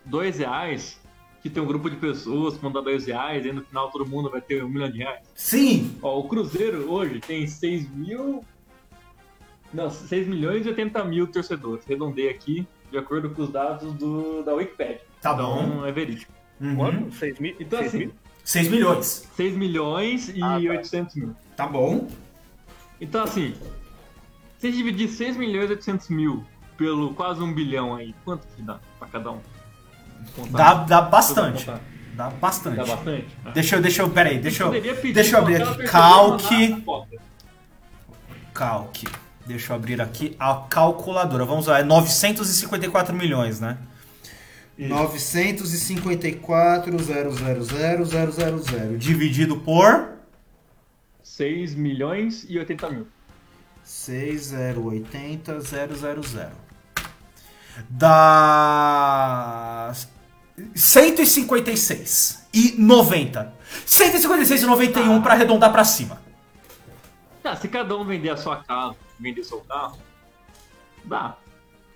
dois reais, que tem um grupo de pessoas que vão dar dois reais, e no final todo mundo vai ter um milhão de reais. Sim, Ó, o Cruzeiro hoje tem 6 mil. Não, 6 milhões e 80 mil torcedores. Redondei aqui, de acordo com os dados do, da Wikipedia. tá bom. Então é verídico. Uhum. Quanto? 6 mil? Então, Seis assim, mil? 6 milhões. 6 milhões e Ah, tá. 800 mil. Tá bom. Então, assim, se a gente dividir 6 milhões e 800 mil pelo quase um bilhão aí, quanto que dá pra cada um? Dá, dá bastante. Dá bastante. Dá bastante? Deixa eu, deixa eu, peraí, deixa eu, deixa eu abrir aqui. Calque, calque. Deixa eu abrir aqui a calculadora. Vamos lá, é 954 milhões, né? 954,000,000 dividido por 6 milhões e 80 mil. 6080000. Dá 156 e 90. 156 e 91 pra arredondar pra cima. Ah, se cada um vender a sua casa, vender seu carro, dá.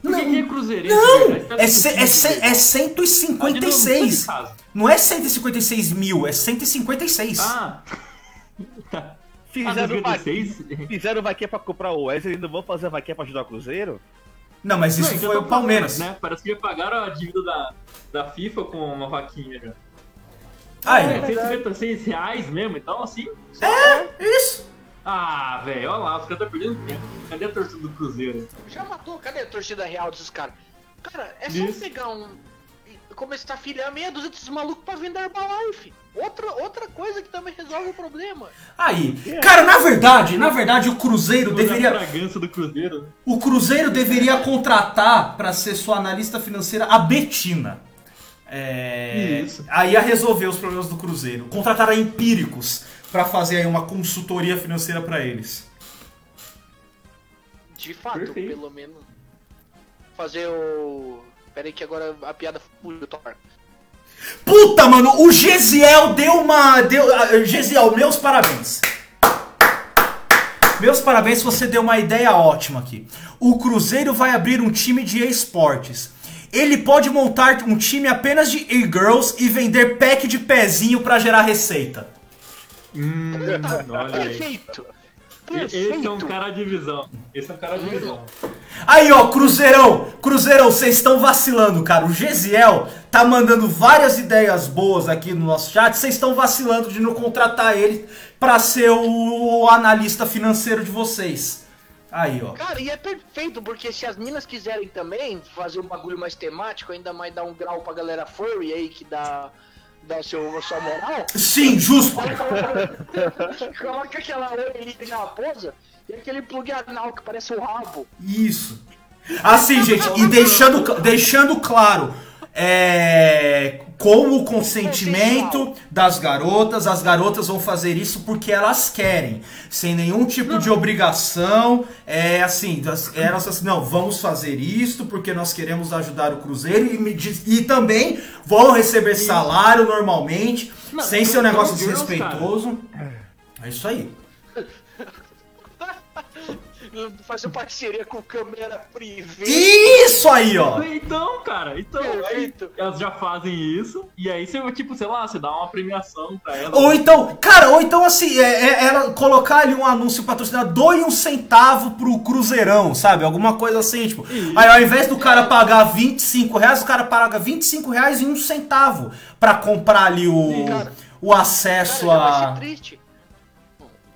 Por Não. que que é cruzeirense? Não, verdade? Cada é, tem é, é 156. Ah, de novo, Não é 156 mil, é 156. Ah! tá. Fizeram, Ah, va... 56? Fizeram vaquinha pra comprar o Wesley e não vão fazer vaquinha pra ajudar o Cruzeiro? Não, mas isso Não, então foi o tô Palmeiras. Né? Parece que já pagaram a dívida da, da FIFA com uma vaquinha já. Aí, É, 156 reais mesmo, então assim. isso. Ah, velho, olha lá, os caras estão perdendo tempo. Cadê a torcida do Cruzeiro? Já matou? Cadê a torcida real desses caras? Cara, é só Isso. pegar um. e começar a filhar meia dúzia desses malucos pra vender Herbalife. Outra, outra coisa que também resolve o problema. Aí. Cara, na verdade, na verdade, o Cruzeiro Toda a deveria. fragrância do Cruzeiro. né? O Cruzeiro deveria contratar pra ser sua analista financeira a Betina. É, Isso. Aí ia resolver os problemas do Cruzeiro. Contratar a Empíricos pra fazer aí uma consultoria financeira pra eles. De fato, Perfeito. pelo menos. Fazer o. Pera aí que agora a piada fugiu, Thor. Puta, mano, o Gesiel deu uma. Deu, ah, Gesiel, meus parabéns. Meus parabéns, você deu uma ideia ótima aqui. O Cruzeiro vai abrir um time de esportes. Ele pode montar um time apenas de e-girls e vender pack de pezinho pra gerar receita. Hum, olha aí. Perfeito! Esse é um Perfeito! cara de visão. Esse é um cara de visão. Aí, ó, Cruzeirão, Cruzeirão, vocês estão vacilando, cara. O Gesiel tá mandando várias ideias boas aqui no nosso chat. Vocês estão vacilando de não contratar ele pra ser o analista financeiro de vocês. Aí, ó. Cara, e é perfeito, porque se as minas quiserem também fazer um bagulho mais temático, ainda mais dar um grau pra galera furry aí que dá, o seu, a sua moral, Sim, justo. coloca aquela orelhinha de raposa e aquele plug anal que parece um rabo. Isso. Assim, gente, e deixando, deixando claro, é, com o consentimento das garotas, as garotas vão fazer isso porque elas querem, sem nenhum tipo de obrigação. É assim, das- elas assim, não, vamos fazer isto porque nós queremos ajudar o Cruzeiro e, me diz- e também vão receber salário normalmente, Não, sem ser um negócio girls, desrespeitoso. É isso aí. Fazer parceria com câmera privê. Isso aí, ó. Então, cara, então aí elas já fazem isso, e aí você, tipo, sei lá, você dá uma premiação pra elas. Ou então, cara, ou então assim, é, é- ela colocar ali um anúncio patrocinado, doe um centavo pro Cruzeirão, sabe? Alguma coisa assim, tipo. Isso. Aí ao invés do cara pagar 25 reais, o cara paga 25 reais e um centavo pra comprar ali o, Cara, o acesso Cara, já vai a.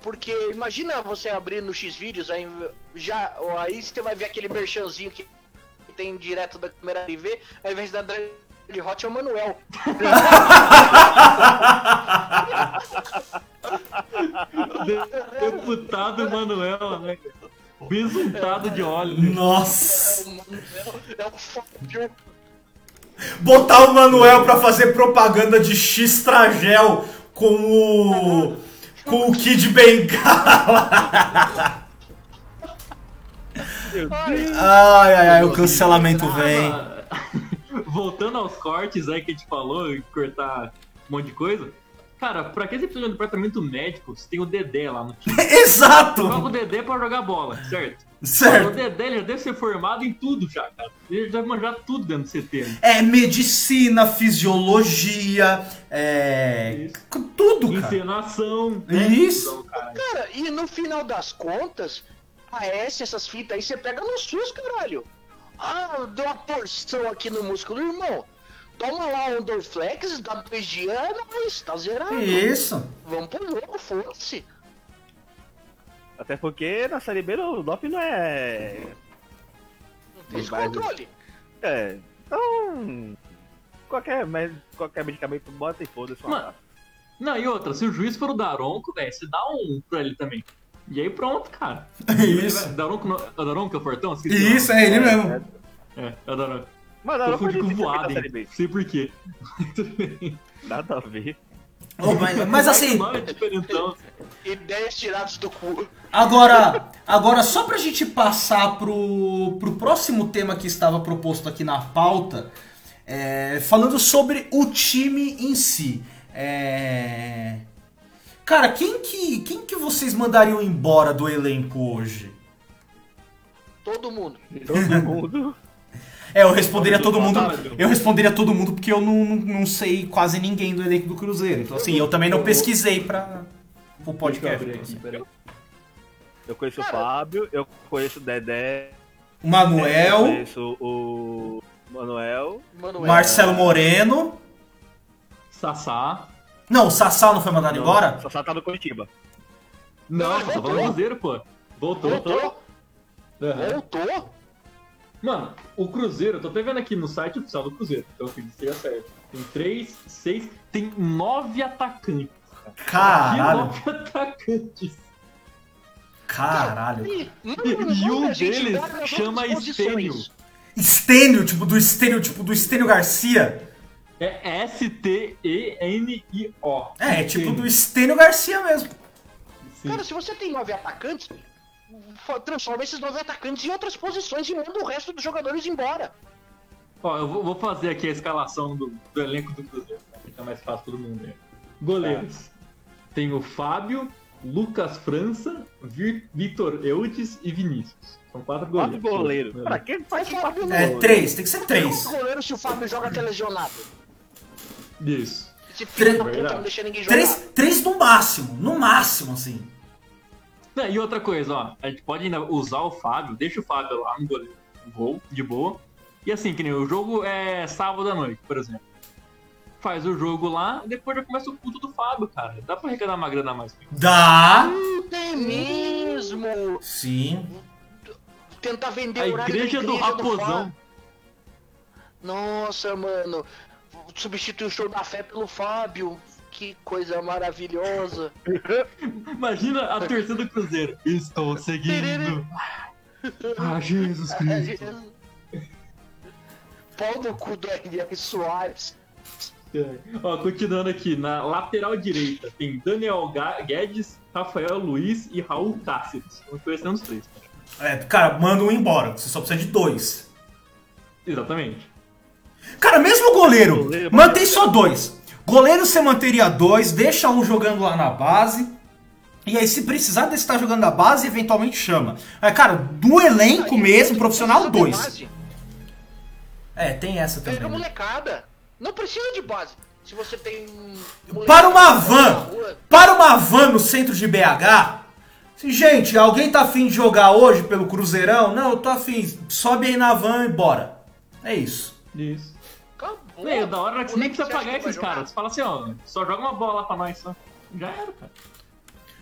Porque imagina você abrir no X-Vídeos, aí já aí você vai ver aquele merchanzinho que tem direto da câmera privê, ao invés da Drag Hot é o Manuel. Deputado Manuel, né? Besuntado de óleo. Nossa! É o Manuel, é. Botar o Manuel pra fazer propaganda de X-Tragel com o. com o Kid Bengala. Ai, ai, ai, o cancelamento vem. Voltando aos cortes aí que a gente falou, e cortar um monte de coisa. Cara, pra que você precisa de um departamento médico? Você tem o Dedé lá no time. Joga o Exato! Dedé pra jogar bola, certo? O Certo. Dedé ele já deve ser formado em tudo já, cara. Ele já manjar tudo dentro do CT. né? É medicina, fisiologia, é. Isso. Tudo, cara. Encenação. né? Isso. Então, cara, Cara, e no final das contas, a S, essas fitas aí, você pega no SUS, caralho. Ah, deu uma torção aqui no músculo, irmão. Toma lá um Dorflex, dá dois dias, é nóis, tá zerado. Isso. Vamos pro jogo, foda-se. Até porque na Série B o doping não é. Não tem esse Vai, controle. É. Então. Qualquer, qualquer medicamento bota e foda-se. Não, e outra, se o juiz for o Daronco, velho, você dá um pra ele também. E aí pronto, cara. Isso. Daronco, não- é o Daronco que é o Fortão? Esqueci o Isso, é ele mesmo. É, É, é o Daronco. Mas não Confundi foi voado, na Série B. hein? Sei por quê. Nada a ver. Ô, mas, mas assim. Ideias tiradas do cu. agora, agora só pra gente passar pro, pro próximo tema que estava proposto aqui na pauta, é, falando sobre o time em si. É, Cara, quem que, quem que vocês mandariam embora do elenco hoje? Todo mundo. Todo mundo. É, eu responderia Todo todo mundo. Eu responderia todo mundo porque eu não, não, não sei quase ninguém do elenco do Cruzeiro. Então, assim, eu também não pesquisei pra o podcast. Eu então, assim. Eu conheço Cara. o Fábio, eu conheço o Dedé, O eu Manuel, conheço o Manuel. Manuel. Marcelo Moreno. Sassá. Não, o Sassá não foi mandado embora? Só tá no Curitiba. Não, Não, Sassá voltou. falou Cruzeiro, pô. Voltou. Voltou? Aham. Voltou? Mano, o Cruzeiro, eu tô até vendo aqui no site oficial do Cruzeiro, então eu acredito que seja certo. Tem três, seis, tem nove atacantes. Caralho, nove atacantes. caralho. E, E- um deles chama Estênio. Estênio, tipo do Estênio, tipo do Estênio Garcia. É S-T-E-N-I-O. É, é tipo do Estênio Garcia mesmo. Sim. Cara, se você tem nove atacantes, transforma esses nove atacantes em outras posições e manda o resto dos jogadores embora. Ó, eu vou, fazer aqui a escalação do, do elenco do Cruzeiro, pra ficar mais fácil todo mundo ver. Goleiros. Tem o Fábio, Lucas França, Vitor Eudes e Vinícius. São quatro Quatro goleiros. goleiros. Pra que faz Mas Fábio não É três, tem que ser três. Quantos goleiros se o Fábio joga até lesionado? Isso. Esse filho da puta Verdade. não deixa ninguém jogar. Três, três no máximo, no máximo, assim. Não, e outra coisa, ó, a gente pode ainda usar o Fábio, deixa o Fábio lá no goleiro, gol, de boa. E assim, que nem o jogo é sábado à noite, por exemplo. Faz o jogo lá, depois já começa o culto do Fábio, cara. Dá pra arrecadar uma grana a mais. Dá. É mesmo! Sim. Tentar vender A o horário da igreja do Raposão. Fábio. Nossa, mano. Substituir o show da fé pelo Fábio. Que coisa maravilhosa. Imagina a torcida do Cruzeiro. Estou seguindo. Ah, Jesus Cristo. Pau no cu do R.R. Soares. Ó, continuando aqui, na lateral direita tem Daniel Guedes, Rafael Luiz e Raul Cáceres. Não conhecendo os três. É, cara, manda um embora. Você só precisa de dois. Exatamente. Cara, mesmo goleiro, Goleiro, mantém só dois. Goleiro você manteria dois, deixa um jogando lá na base. E aí, se precisar desse estar jogando na base, eventualmente chama. Mas, cara, do elenco mesmo, profissional, dois. base. É, tem essa Pega também. né? molecada. Não precisa de base. Se você tem. molecada Para uma van! Para uma van no centro de BH. Se, gente, alguém tá afim de jogar hoje pelo Cruzeirão? Não, eu tô afim. Sobe aí na van e bora. É isso. Isso. Acabou. Meu, da hora que você nem precisa pagar esses caras. Você fala assim, ó, só joga uma bola lá pra nós, só. Já era, cara.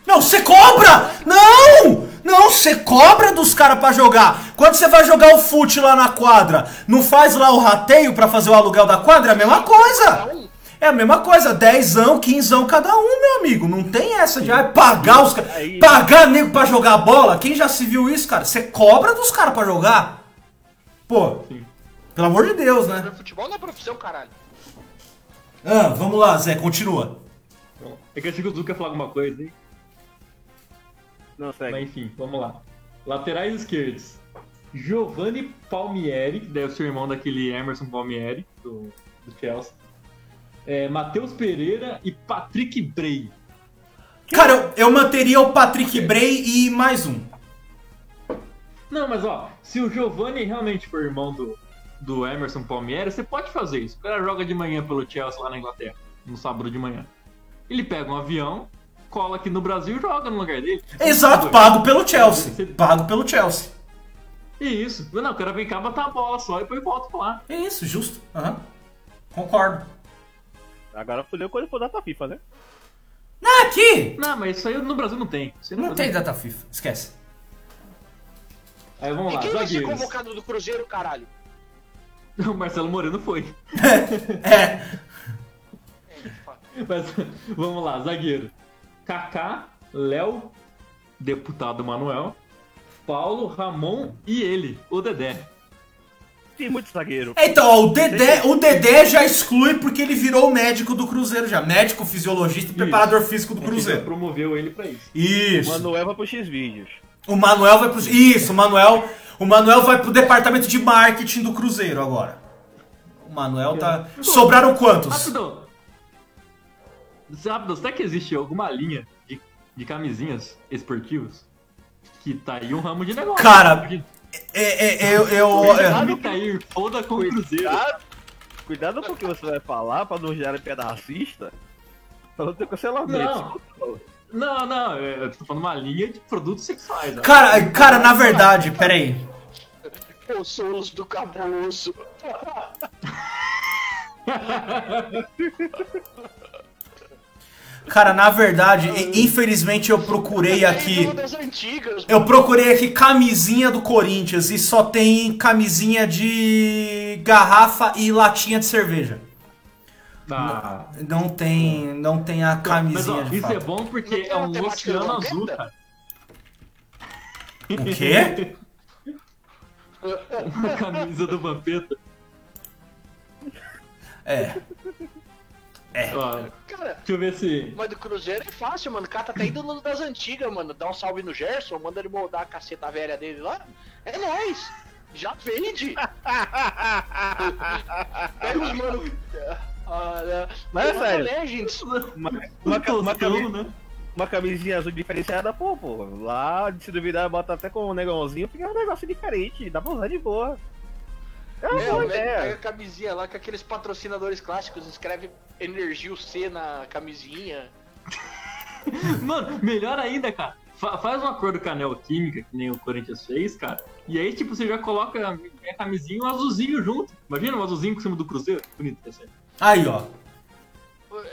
Não, você cobra! Não! Não, você cobra dos caras pra jogar. Quando você vai jogar o fute lá na quadra, não faz lá o rateio pra fazer o aluguel da quadra? É a mesma coisa. um. É a mesma coisa, dezão, quinzão cada um, meu amigo. Não tem essa de ah, pagar os caras. Pagar nego pra jogar bola. Quem já se viu isso, cara? Você cobra dos caras pra jogar? Pô, Sim. Pelo amor de Deus, né? Futebol não é profissão, caralho. Ah, vamos lá, Zé, continua. É que eu achei que o Zuka ia falar alguma coisa, hein? Não, segue. Mas enfim, vamos lá. Laterais esquerdos. Giovanni Palmieri, que deve ser o irmão daquele Emerson Palmieri, do, do Chelsea. É, Matheus Pereira e Patrick Bray. Cara, eu, eu manteria o Patrick Bray e mais um. Não, mas ó, se o Giovanni realmente for irmão do, do Emerson Palmieri, você pode fazer isso. O cara joga de manhã pelo Chelsea lá na Inglaterra, no sábado de manhã. Ele pega um avião, cola aqui no Brasil e joga no lugar dele. Exato, pago pelo Chelsea. Pago pelo Chelsea. Isso. Não, o cara vem cá botar a bola só e depois volta pra lá. É isso, justo. Aham. Concordo. Agora fudeu quando for data FIFA, né? Ah, aqui! Não, mas isso aí no Brasil não tem. Não Brasil tem data FIFA, esquece. Aí vamos E lá, quem vai ser convocado do Cruzeiro, caralho? O Marcelo Moreno foi. É. Mas vamos lá, zagueiro. Kaká, Léo, deputado Manuel, Paulo, Ramon e ele, o Dedé. Tem muito zagueiro. Então, ó, o Dedé, o Dedé já exclui porque ele virou o médico do Cruzeiro já. Médico, fisiologista e preparador físico do já Cruzeiro. promoveu ele pra isso. Isso. Manuel vai pro X-Vídeos. O Manuel vai pro. Isso, o Manuel. O Manuel vai pro departamento de marketing do Cruzeiro agora. O Manuel tá. Sobraram quantos? Rapidão. Rápido, será que existe alguma linha de, de camisinhas esportivas que tá aí um ramo de negócio? Cara, É, é, eu. eu é, Sabe cair foda com o Cruzeiro. Cuidado, cuidado com o que você vai falar pra não gerar piada racista. Pra não ter cancelamento. Não, não, eu tô falando uma linha de produtos sexuais. ó. cara, cara, na verdade, peraí. Os solos do cabuloso. Cara, na verdade, infelizmente eu procurei aqui. É Eu procurei aqui camisinha do Corinthians e só tem camisinha de garrafa e latinha de cerveja. Ah. Não tem, não tem a Mas camisinha ó, de isso é fato. bom Não porque é um oceano azul, cara. O quê? Uma camisa do Vampeta. É. Ó, Cara, deixa eu ver se. mas do Cruzeiro é fácil, mano. O cara tá até ídolo das antigas, mano. Dá um salve no Gerson, manda ele moldar a caceta velha dele lá. É nóis. Já vende. Pega os mano. Né? Mas é Tem uma. Uma, uma, ca- uma, Toscão, cami- né? uma camisinha azul diferenciada, pô, pô. Lá, se duvidar, bota até com um negãozinho, fica um negócio diferente. Dá pra usar de boa. É uma boa velho pega a ideia. camisinha lá com aqueles patrocinadores clássicos, escreve Energio C na camisinha. Mano, melhor ainda, cara. Fa- faz um acordo com a Neoquímica, que nem o Corinthians fez, cara. E aí, tipo, você já coloca a minha camisinha e um azulzinho junto. Imagina um azulzinho por cima do Cruzeiro. Bonito ia ser. Aí, ó.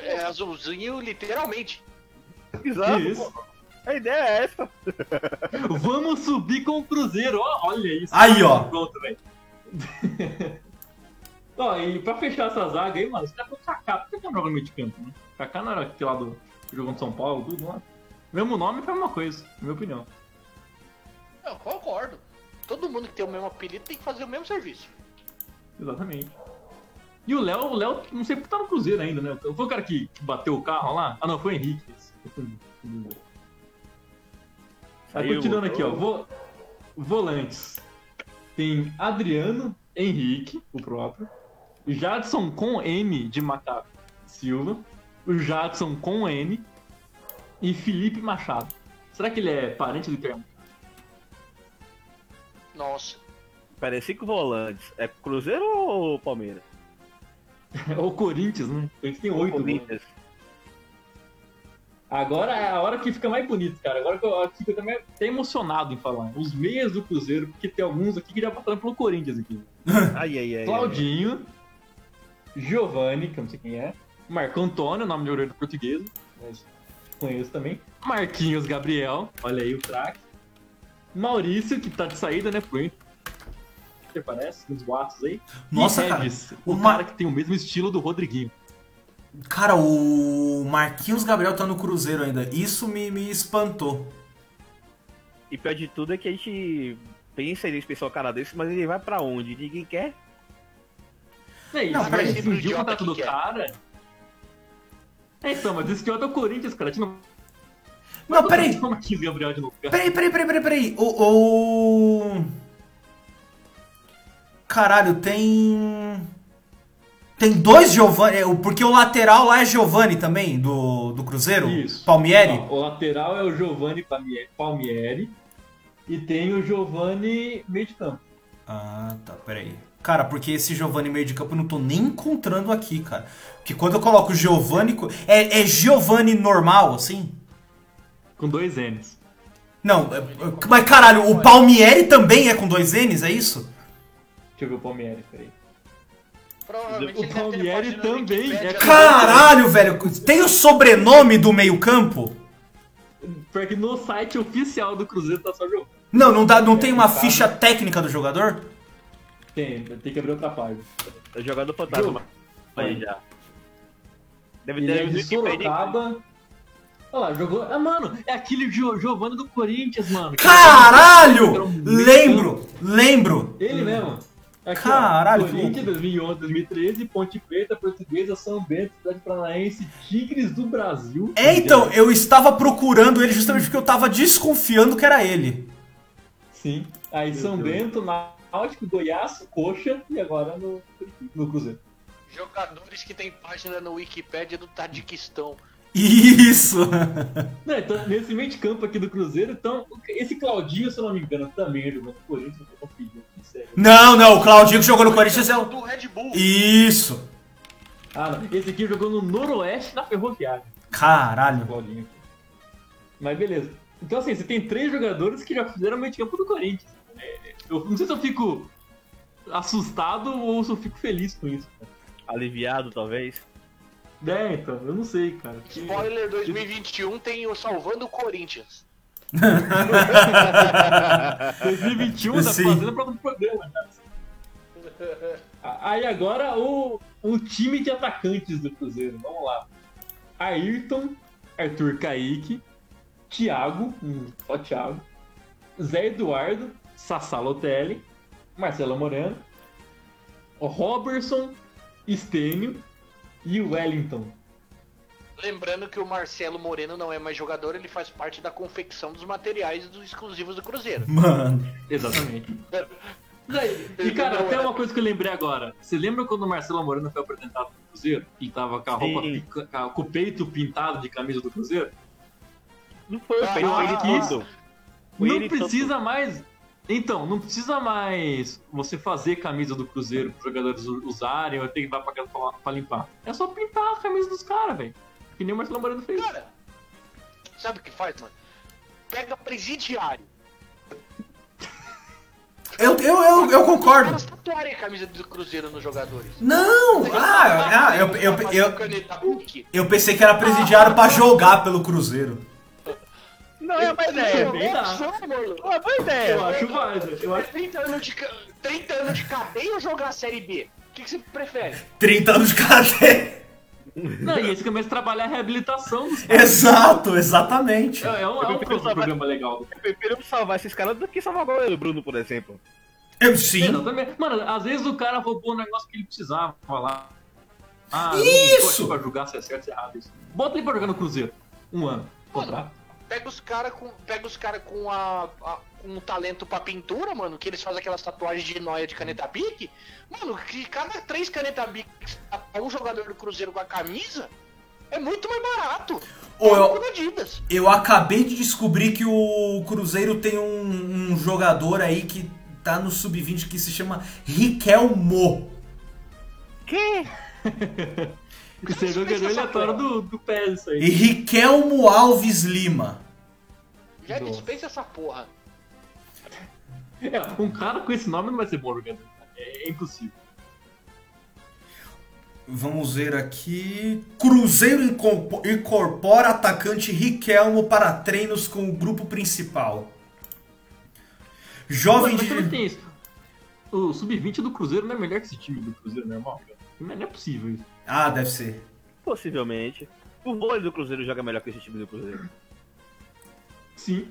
É azulzinho, literalmente. Exato, Isso. pô. A ideia é essa. Vamos subir com o Cruzeiro. Ó, olha isso. Aí, ó. Pronto, velho. ó, e pra fechar essa zaga aí, mano, você tá com o Kaká. Por que não joga no meio de campo, né? Kaká não era aquele lá do jogou no São Paulo, tudo lá. Mesmo nome foi a mesma coisa, na minha opinião. Eu concordo. Todo mundo que tem o mesmo apelido tem que fazer o mesmo serviço. Exatamente. E o Léo, o Léo, não sei porque tá no Cruzeiro ainda, né? Foi o cara que que bateu o carro lá? Ah, não, foi o Henrique. Aí continuando aqui, ó. vo- Volantes. Tem Adriano Henrique, o próprio. Jadson com M de Macaco Silva. O Jadson com N. E Felipe Machado. Será que ele é parente do Guilherme? Nossa. Aí, cinco volantes. É Cruzeiro ou Palmeiras? Ou Corinthians, né? A gente tem oito. Corinthians. Agora é a hora que fica mais bonito, cara. Agora que eu eu fico também até emocionado em falar. Os meias do Cruzeiro, porque tem alguns aqui que já passaram pelo Corinthians aqui. Ai, ai, ai. Claudinho, Giovanni, que eu não sei quem é. Marco Antônio, nome de orelha português, mas conheço também. Marquinhos Gabriel, olha aí o craque. Maurício, que tá de saída, né, pro Inter. Que parece, nos boatos aí. Nossa, e cara, Regis, o uma- cara que tem o mesmo estilo do Rodriguinho. Cara, o Marquinhos Gabriel tá no Cruzeiro ainda. Isso me, me espantou. E pior de tudo é que a gente pensa em inspeção cara desse, mas ele vai pra onde? Ninguém quer. É isso, Não, peraí. rescindiu o Idiota contrato que do quer. cara. É, então, mas esse idiota é o Corinthians, cara. A gente não... Não, peraí. Cara. Peraí, peraí, peraí, peraí, peraí. O. o... Caralho, tem. Tem dois Giovanni. é, Porque o lateral lá é Giovanni também, do, do Cruzeiro? Isso. Palmieri? Ó, o lateral é o Giovanni Palmieri, e tem o Giovanni meio de campo. Ah, tá, peraí. Cara, porque esse Giovanni meio de campo eu não tô nem encontrando aqui, cara. Porque quando eu coloco Giovanni. É, é Giovanni normal, assim? Com dois N's. Não, é- é- mas caralho, o Palmieri também é com dois N's, é isso? Deixa eu ver o Palmieri, peraí. Provavelmente O Palmieri também é Caralho, velho. Tem o sobrenome do meio-campo? Porque no site oficial do Cruzeiro tá só Giovanni. Não, não, dá, não tem uma ficha técnica do jogador? Tem, tem que abrir outra página. É jogador fantasma. Aí já. Deve ter é de. Sorocaba. Olha lá, jogou. Ah, mano, é aquele Gio- Giovanni do Corinthians, mano. Caralho! Lembro, lembro. Ele mesmo. Aqui, Caralho, ó, que Corinthians 2011, 2013, Ponte Preta, Portuguesa, São Bento, Cidade Paranaense, Tigres do Brasil. É, então, eu estava procurando ele justamente porque eu tava desconfiando que era ele. Sim. Aí São Bento, Náutico, Goiás, Coxa e agora no, no Cruzeiro. Jogadores que tem página no Wikipedia do Tadiquistão. Isso! Não, então, nesse meio de campo aqui do Cruzeiro, então, esse Claudinho, se eu não me engano, também jogou no Corinthians, eu tô Não, não, o Claudinho que jogou no Corinthians é o. Do Red Bull. Isso! Ah, não. Esse aqui jogou no Noroeste na Ferroviária. Caralho. Claudinho. Mas beleza. Então assim, você tem três jogadores que já fizeram meio de campo do Corinthians. É, Eu não sei se eu fico assustado ou se eu fico feliz com isso. cara. Aliviado, talvez. É, então, eu não sei, cara. Spoiler 2021 tem o Salvando o Corinthians. 2021 tá fazendo pra um programa, cara. Aí agora o, o time de atacantes do Cruzeiro, vamos lá. Ayrton, Arthur Kaique, Thiago, hum, só Thiago, Zé Eduardo, Sassá Lotelli, Marcelo Moreno, o Robertson, Estênio e o Wellington. Lembrando que o Marcelo Moreno não é mais jogador, ele faz parte da confecção dos materiais dos exclusivos do Cruzeiro. Mano. Exatamente. E, cara, até uma coisa que eu lembrei agora. Você lembra quando o Marcelo Moreno foi apresentado no Cruzeiro? E tava com a roupa, pica- com o peito pintado de camisa do Cruzeiro? Não foi Ah, foi todo. Foi não precisa mais. Então, não precisa mais você fazer camisa do Cruzeiro para os jogadores usarem ou ter que dar pra, pra limpar. É só pintar a camisa dos caras, velho. Que nem o Marcelo Moreno fez. Cara, sabe o que faz, mano? Pega presidiário. Eu, eu, eu, eu concordo. Elas tatuarem a camisa do Cruzeiro nos jogadores. Não! Ah, ah eu, eu, eu, caneta book. eu pensei que era presidiário pra jogar pelo Cruzeiro. Não, é uma É, ideia. bem dá. Uma boa ideia. Eu acho válido. Eu É acho 30 anos de, ca- 30 anos de cadeia ou jogar a Série B? O que, que você prefere? 30 anos de karatê. Não, e esse começa a trabalhar a reabilitação dos caras. Exato, exatamente. É, é um, é um programa legal. Eu prefiro salvar esses caras do que salvar o Bruno, por exemplo. Eu sim. Exatamente. Mano, às vezes o cara roubou um negócio que ele precisava falar. Ah, Isso! Pra julgar se é certo ou se é errado isso. Bota ele pra jogar no Cruzeiro. Um ano. Contrato. Pega os caras com, pega os cara com, a, a- um talento pra pintura, mano, que eles fazem aquelas tatuagens de noia de caneta bic. Mano, que cada três caneta bic pra um jogador do Cruzeiro com a camisa é muito mais barato. Ô, eu-. Eu acabei de descobrir que o Cruzeiro tem um, um jogador aí que tá no sub-20 que se chama Riquelmo. Que? Você viu que é aleatório do, do PES isso E aí. Riquelmo Alves Lima. Já dispensa essa porra. É, um cara com esse nome não vai ser bom. É, é impossível. Vamos ver aqui. Cruzeiro incorpo- incorpora atacante Riquelmo para treinos com o grupo principal. Jovem Mas também de. tem isso. O sub-20 do Cruzeiro não é melhor que esse time do Cruzeiro normal, cara. Não é não é possível isso. Ah, deve ser. Possivelmente. O vôlei do Cruzeiro joga melhor que esse time do Cruzeiro. Sim.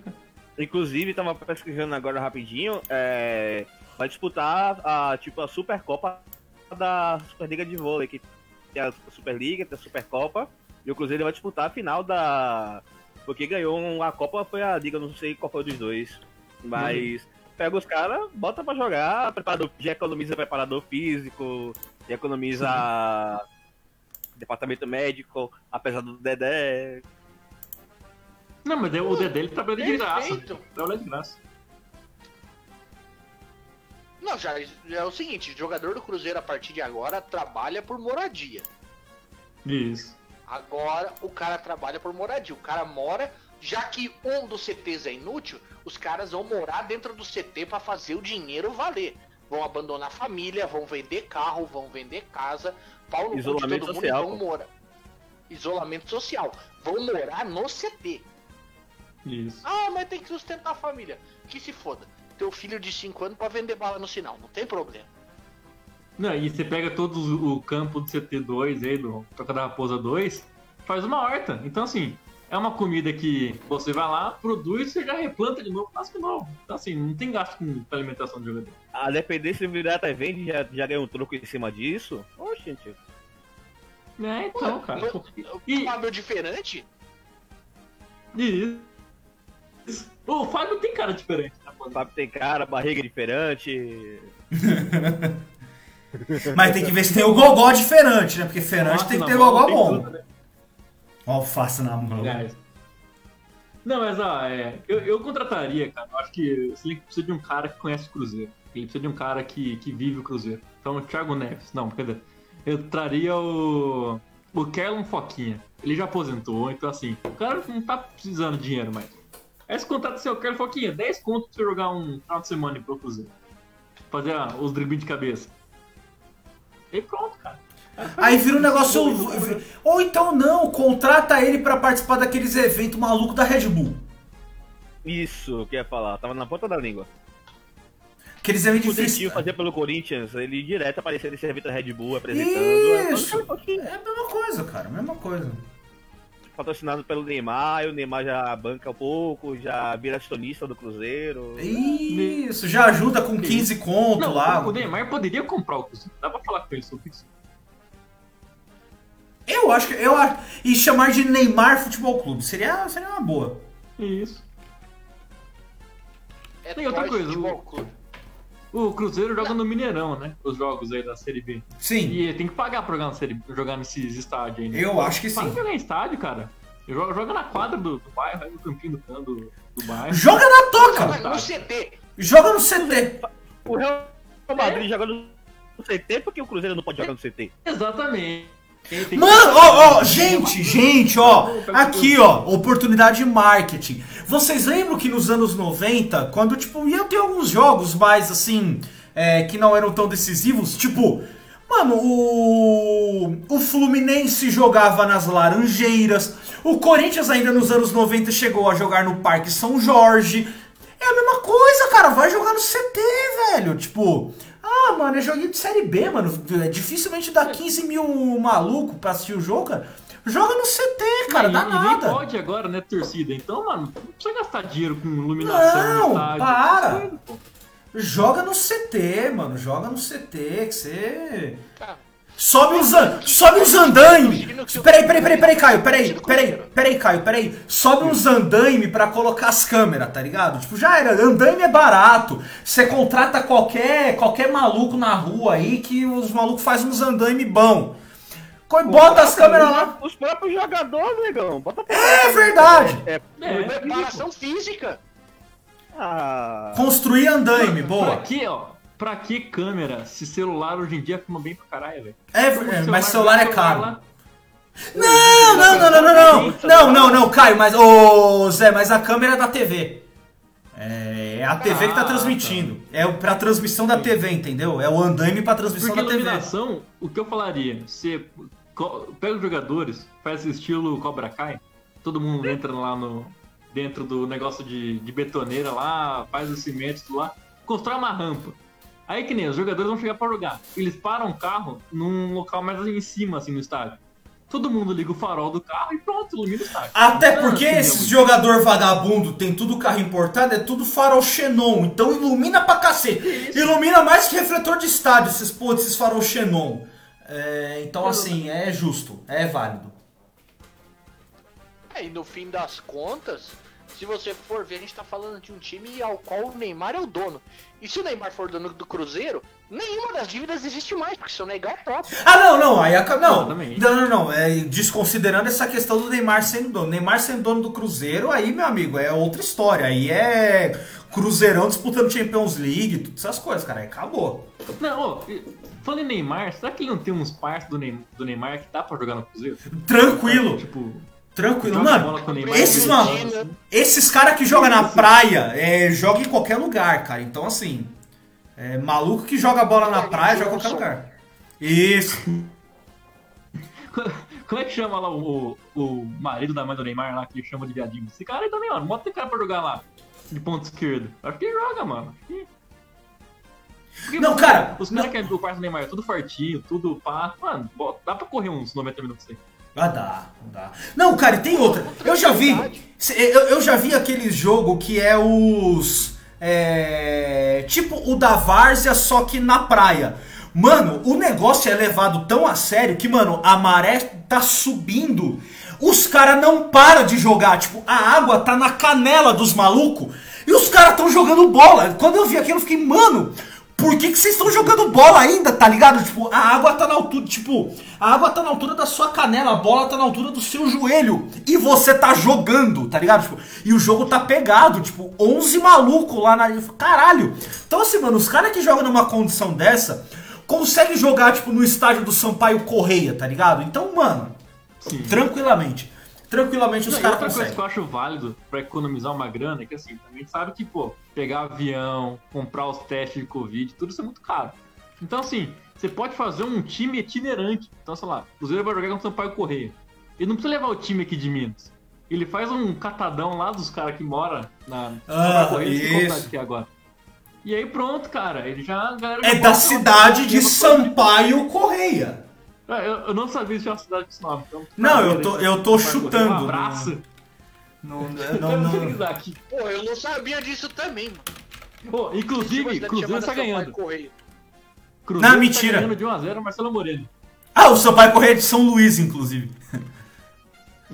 Inclusive, tava pesquisando agora rapidinho, é, vai disputar a, tipo, a Supercopa da Superliga de Vôlei, que tem a Superliga, tem a Supercopa, e o Cruzeiro vai disputar a final da... Porque ganhou a Copa, foi a Liga, não sei qual foi dos dois. Mas pega os caras, bota pra jogar, preparador, já economiza preparador físico, já economiza departamento médico, apesar do Dedé, Não, mas o Dedé ele trabalha de graça. Né? Trabalha de graça. Não, já, é o seguinte, jogador do Cruzeiro a partir de agora trabalha por moradia. Isso. Agora o cara trabalha por moradia. O cara mora, já que um dos CTs é inútil, os caras vão morar dentro do CT pra fazer o dinheiro valer. Vão abandonar a família, vão vender carro, vão vender casa, pau no cu de Isolamento todo social, mundo e vão morar. Isolamento social. Vão morar no CT. Isso. Ah, mas tem que sustentar a família. Que se foda. Teu filho de 5 anos pra vender bala no sinal, não tem problema. Não, e você pega todo o campo do CT2 aí, do Toca da Raposa 2, faz uma horta. Então, assim, é uma comida que você vai lá, produz, você já replanta de novo, faz de novo. Então, assim, não tem gasto com alimentação de jogador. A depender se virar até vende, já, já ganhou um troco em cima disso. Oxe, gente. É, então, cara. O E, Fábio diferente? e- o Fábio tem cara diferente, né, O? Fábio tem cara, barriga diferente. Mas tem que ver se tem o gogó diferente, né? Porque Fernandes tem que ter mão, gogó bom. tudo, né? Alface na mão. Aliás. Não, mas ó, é, eu, eu contrataria, cara. Eu acho que o Slick precisa de um cara que conhece o Cruzeiro. Ele precisa de um cara que, que vive o Cruzeiro. Então, o Thiago Neves. Não, cadê? Eu traria o. O Kerlon Foquinha. Ele já aposentou, então assim, o cara não tá precisando de dinheiro mais. Você contrata seu Kerlon Foquinha, 10 conto pra você jogar um final de semana pro Cruzeiro. Fazer ah, os dribles de cabeça. E pronto, cara. Aí vira um negócio. Ou então não, contrata ele pra participar daqueles eventos malucos da Red Bull. Isso, que eu ia falar. Tava na ponta da língua. Aqueles eventos O de Dentinho fazia pelo Corinthians, ele direto aparecia nesse evento da Red Bull apresentando. É, Isso. pouquinho. É a mesma coisa, cara, a mesma coisa. Patrocinado pelo Neymar, e o Neymar já banca um pouco, já vira acionista do Cruzeiro. Isso, já ajuda com 15 conto Não, lá. o Neymar poderia comprar o Cruzeiro. Dá pra falar com ele sobre isso. Eu acho que. Eu acho. E chamar de Neymar Futebol Clube seria, seria uma boa. Isso. É Tem outra coisa, Futebol o- Clube. O Cruzeiro joga no Mineirão, né? Os jogos aí da Série B. Sim, E tem que pagar pra jogar, na série, jogar nesses estádios aí, né? eu acho que Para sim. de jogar em estádio, cara. Joga, joga na quadra do, do bairro, aí no campinho do do, do bairro. Joga na toca! no CT. Joga no CT! O Real Madrid joga no CT porque o Cruzeiro não pode jogar no CT. Exatamente. Mano, ó, ó, gente, gente, ó, aqui, ó, oportunidade de marketing. Vocês lembram que nos anos 90, quando, tipo, ia ter alguns jogos mais, assim, é, que não eram tão decisivos, tipo, mano, o, o Fluminense jogava nas Laranjeiras, o Corinthians ainda nos anos 90 chegou a jogar no Parque São Jorge. É a mesma coisa, cara, vai jogar no CT, velho, tipo... Ah, mano, é joguinho de Série B, mano. É, dificilmente dá 15 mil maluco pra assistir o jogo, cara. Joga no CT, cara, e, dá e nem nada. pode agora, né, torcida. Então, mano, não precisa gastar dinheiro com iluminação Não, para. Joga no CT, mano. Joga no CT, que você. Cara, Sobe os, an... Sobe os andaime! Peraí, peraí, peraí, peraí, Caio, peraí, peraí, peraí, Caio, peraí. Sobe uns andaime pra colocar as câmeras, tá ligado? Tipo, já era, andaime é barato. Você contrata qualquer, qualquer maluco na rua aí que os malucos fazem uns andaime bom. Bota as câmeras lá. Os próprios jogadores, negão. Bota pra É verdade. É, É, preparação física. ah, Construir andaime, boa. que, ó? Pra que câmera se celular hoje em dia filma bem pra caralho, velho? É, é, mas celular é caro. Não, não, não, não, não, não. Não, não, não, Caio, mas. Ô, Zé, mas a câmera é da TV. É, é a TV que tá Ah, transmitindo. É o- pra transmissão da TV, entendeu? É o andaime pra transmissão Porque da TV. iluminação, o que eu falaria? Você pega os jogadores, faz estilo Cobra Kai, todo mundo entra lá no dentro do negócio de, de betoneira lá, faz os cimentos tudo lá, constrói uma rampa. Aí que nem os jogadores vão chegar pra jogar. Eles param o carro num local mais em cima, assim, no estádio. Todo mundo liga o farol do carro e pronto, ilumina o estádio. Até Não, porque assim, esses é- jogador vagabundo tem tudo carro importado, é tudo farol Xenon. Então ilumina pra cacete. Ilumina mais que refletor de estádio, esses, pô, esses farol Xenon. É, então, assim, é justo, é válido. É, e no fim das contas, se você for ver, a gente tá falando de um time ao qual o Neymar é o dono. E se o Neymar for dono do Cruzeiro, nenhuma das dívidas existe mais, porque seu Neymar é próprio. Ah, não, não, aí a, não, não, não, não, é, desconsiderando essa questão do Neymar sendo dono. Neymar sendo dono do Cruzeiro, aí, meu amigo, é outra história. Aí é Cruzeirão disputando Champions League, todas essas coisas, cara, aí acabou. Não, falando em Neymar, será que ele não tem uns partes do, Neym- do Neymar que dá pra jogar no Cruzeiro? Tranquilo, Tipo, tranquilo. joga Mano, esses, mano, esses caras que jogam na praia, é, jogam em qualquer lugar, cara. Então, assim, é, maluco que joga bola na praia, joga em qualquer lugar. Isso. Como é que chama lá o, o, marido da mãe do Neymar lá, que ele chama de viadinho? Esse cara aí também, não bota esse cara pra jogar lá, de ponto esquerdo. Acho que ele joga, mano. Porque, Não, cara, Os caras que é do quarto do Neymar, tudo fartinho, tudo pá. Mano, dá pra correr uns 90 minutos aí. Ah, dá, dá. Não, cara, e tem outra. Eu já vi. Eu, já vi aquele jogo que é os. É, tipo o da Várzea, só que na praia. Mano, o negócio é levado tão a sério que, mano, a maré tá subindo. Os caras não param de jogar. Tipo, a água tá na canela dos malucos. E os caras tão jogando bola. Quando eu vi aquilo, eu fiquei, mano, por que, que vocês estão jogando bola ainda, tá ligado? Tipo, a água tá na altura, tipo, a água tá na altura da sua canela, a bola tá na altura do seu joelho. E você tá jogando, tá ligado? Tipo, e o jogo tá pegado, tipo, 11 malucos lá na. Caralho! Então, assim, mano, os caras que jogam numa condição dessa conseguem jogar, tipo, no estádio do Sampaio Correia, tá ligado? Então, mano, Sim. tranquilamente. Tranquilamente os caras outra coisa conseguem. que eu acho válido pra economizar uma grana é que assim, a gente sabe que, pô, pegar avião, comprar os testes de Covid, tudo isso é muito caro. Então, assim, você pode fazer um time itinerante. Então, sei lá, o Cruzeiro vai jogar com o Sampaio Correia. Ele não precisa levar o time aqui de Minas. Ele faz um catadão lá dos caras que moram na Ah, Correia, isso. é agora. E aí pronto, cara, ele já... É da cidade de leva Sampaio Correia. Eu, eu não sabia se tinha uma cidade com esse nome. Então, Não, eu tô, eu tô Correia, chutando. Um abraço. Não, não, Eu não, não. aqui. Pô, eu não sabia disso também, mano. Pô, inclusive, Cruzeiro tá ganhando. Correia. Cruzeiro Não, mentira. Tá ganhando de 1x0 Marcelo Moreno. Ah, o seu pai corria de São Luís, inclusive.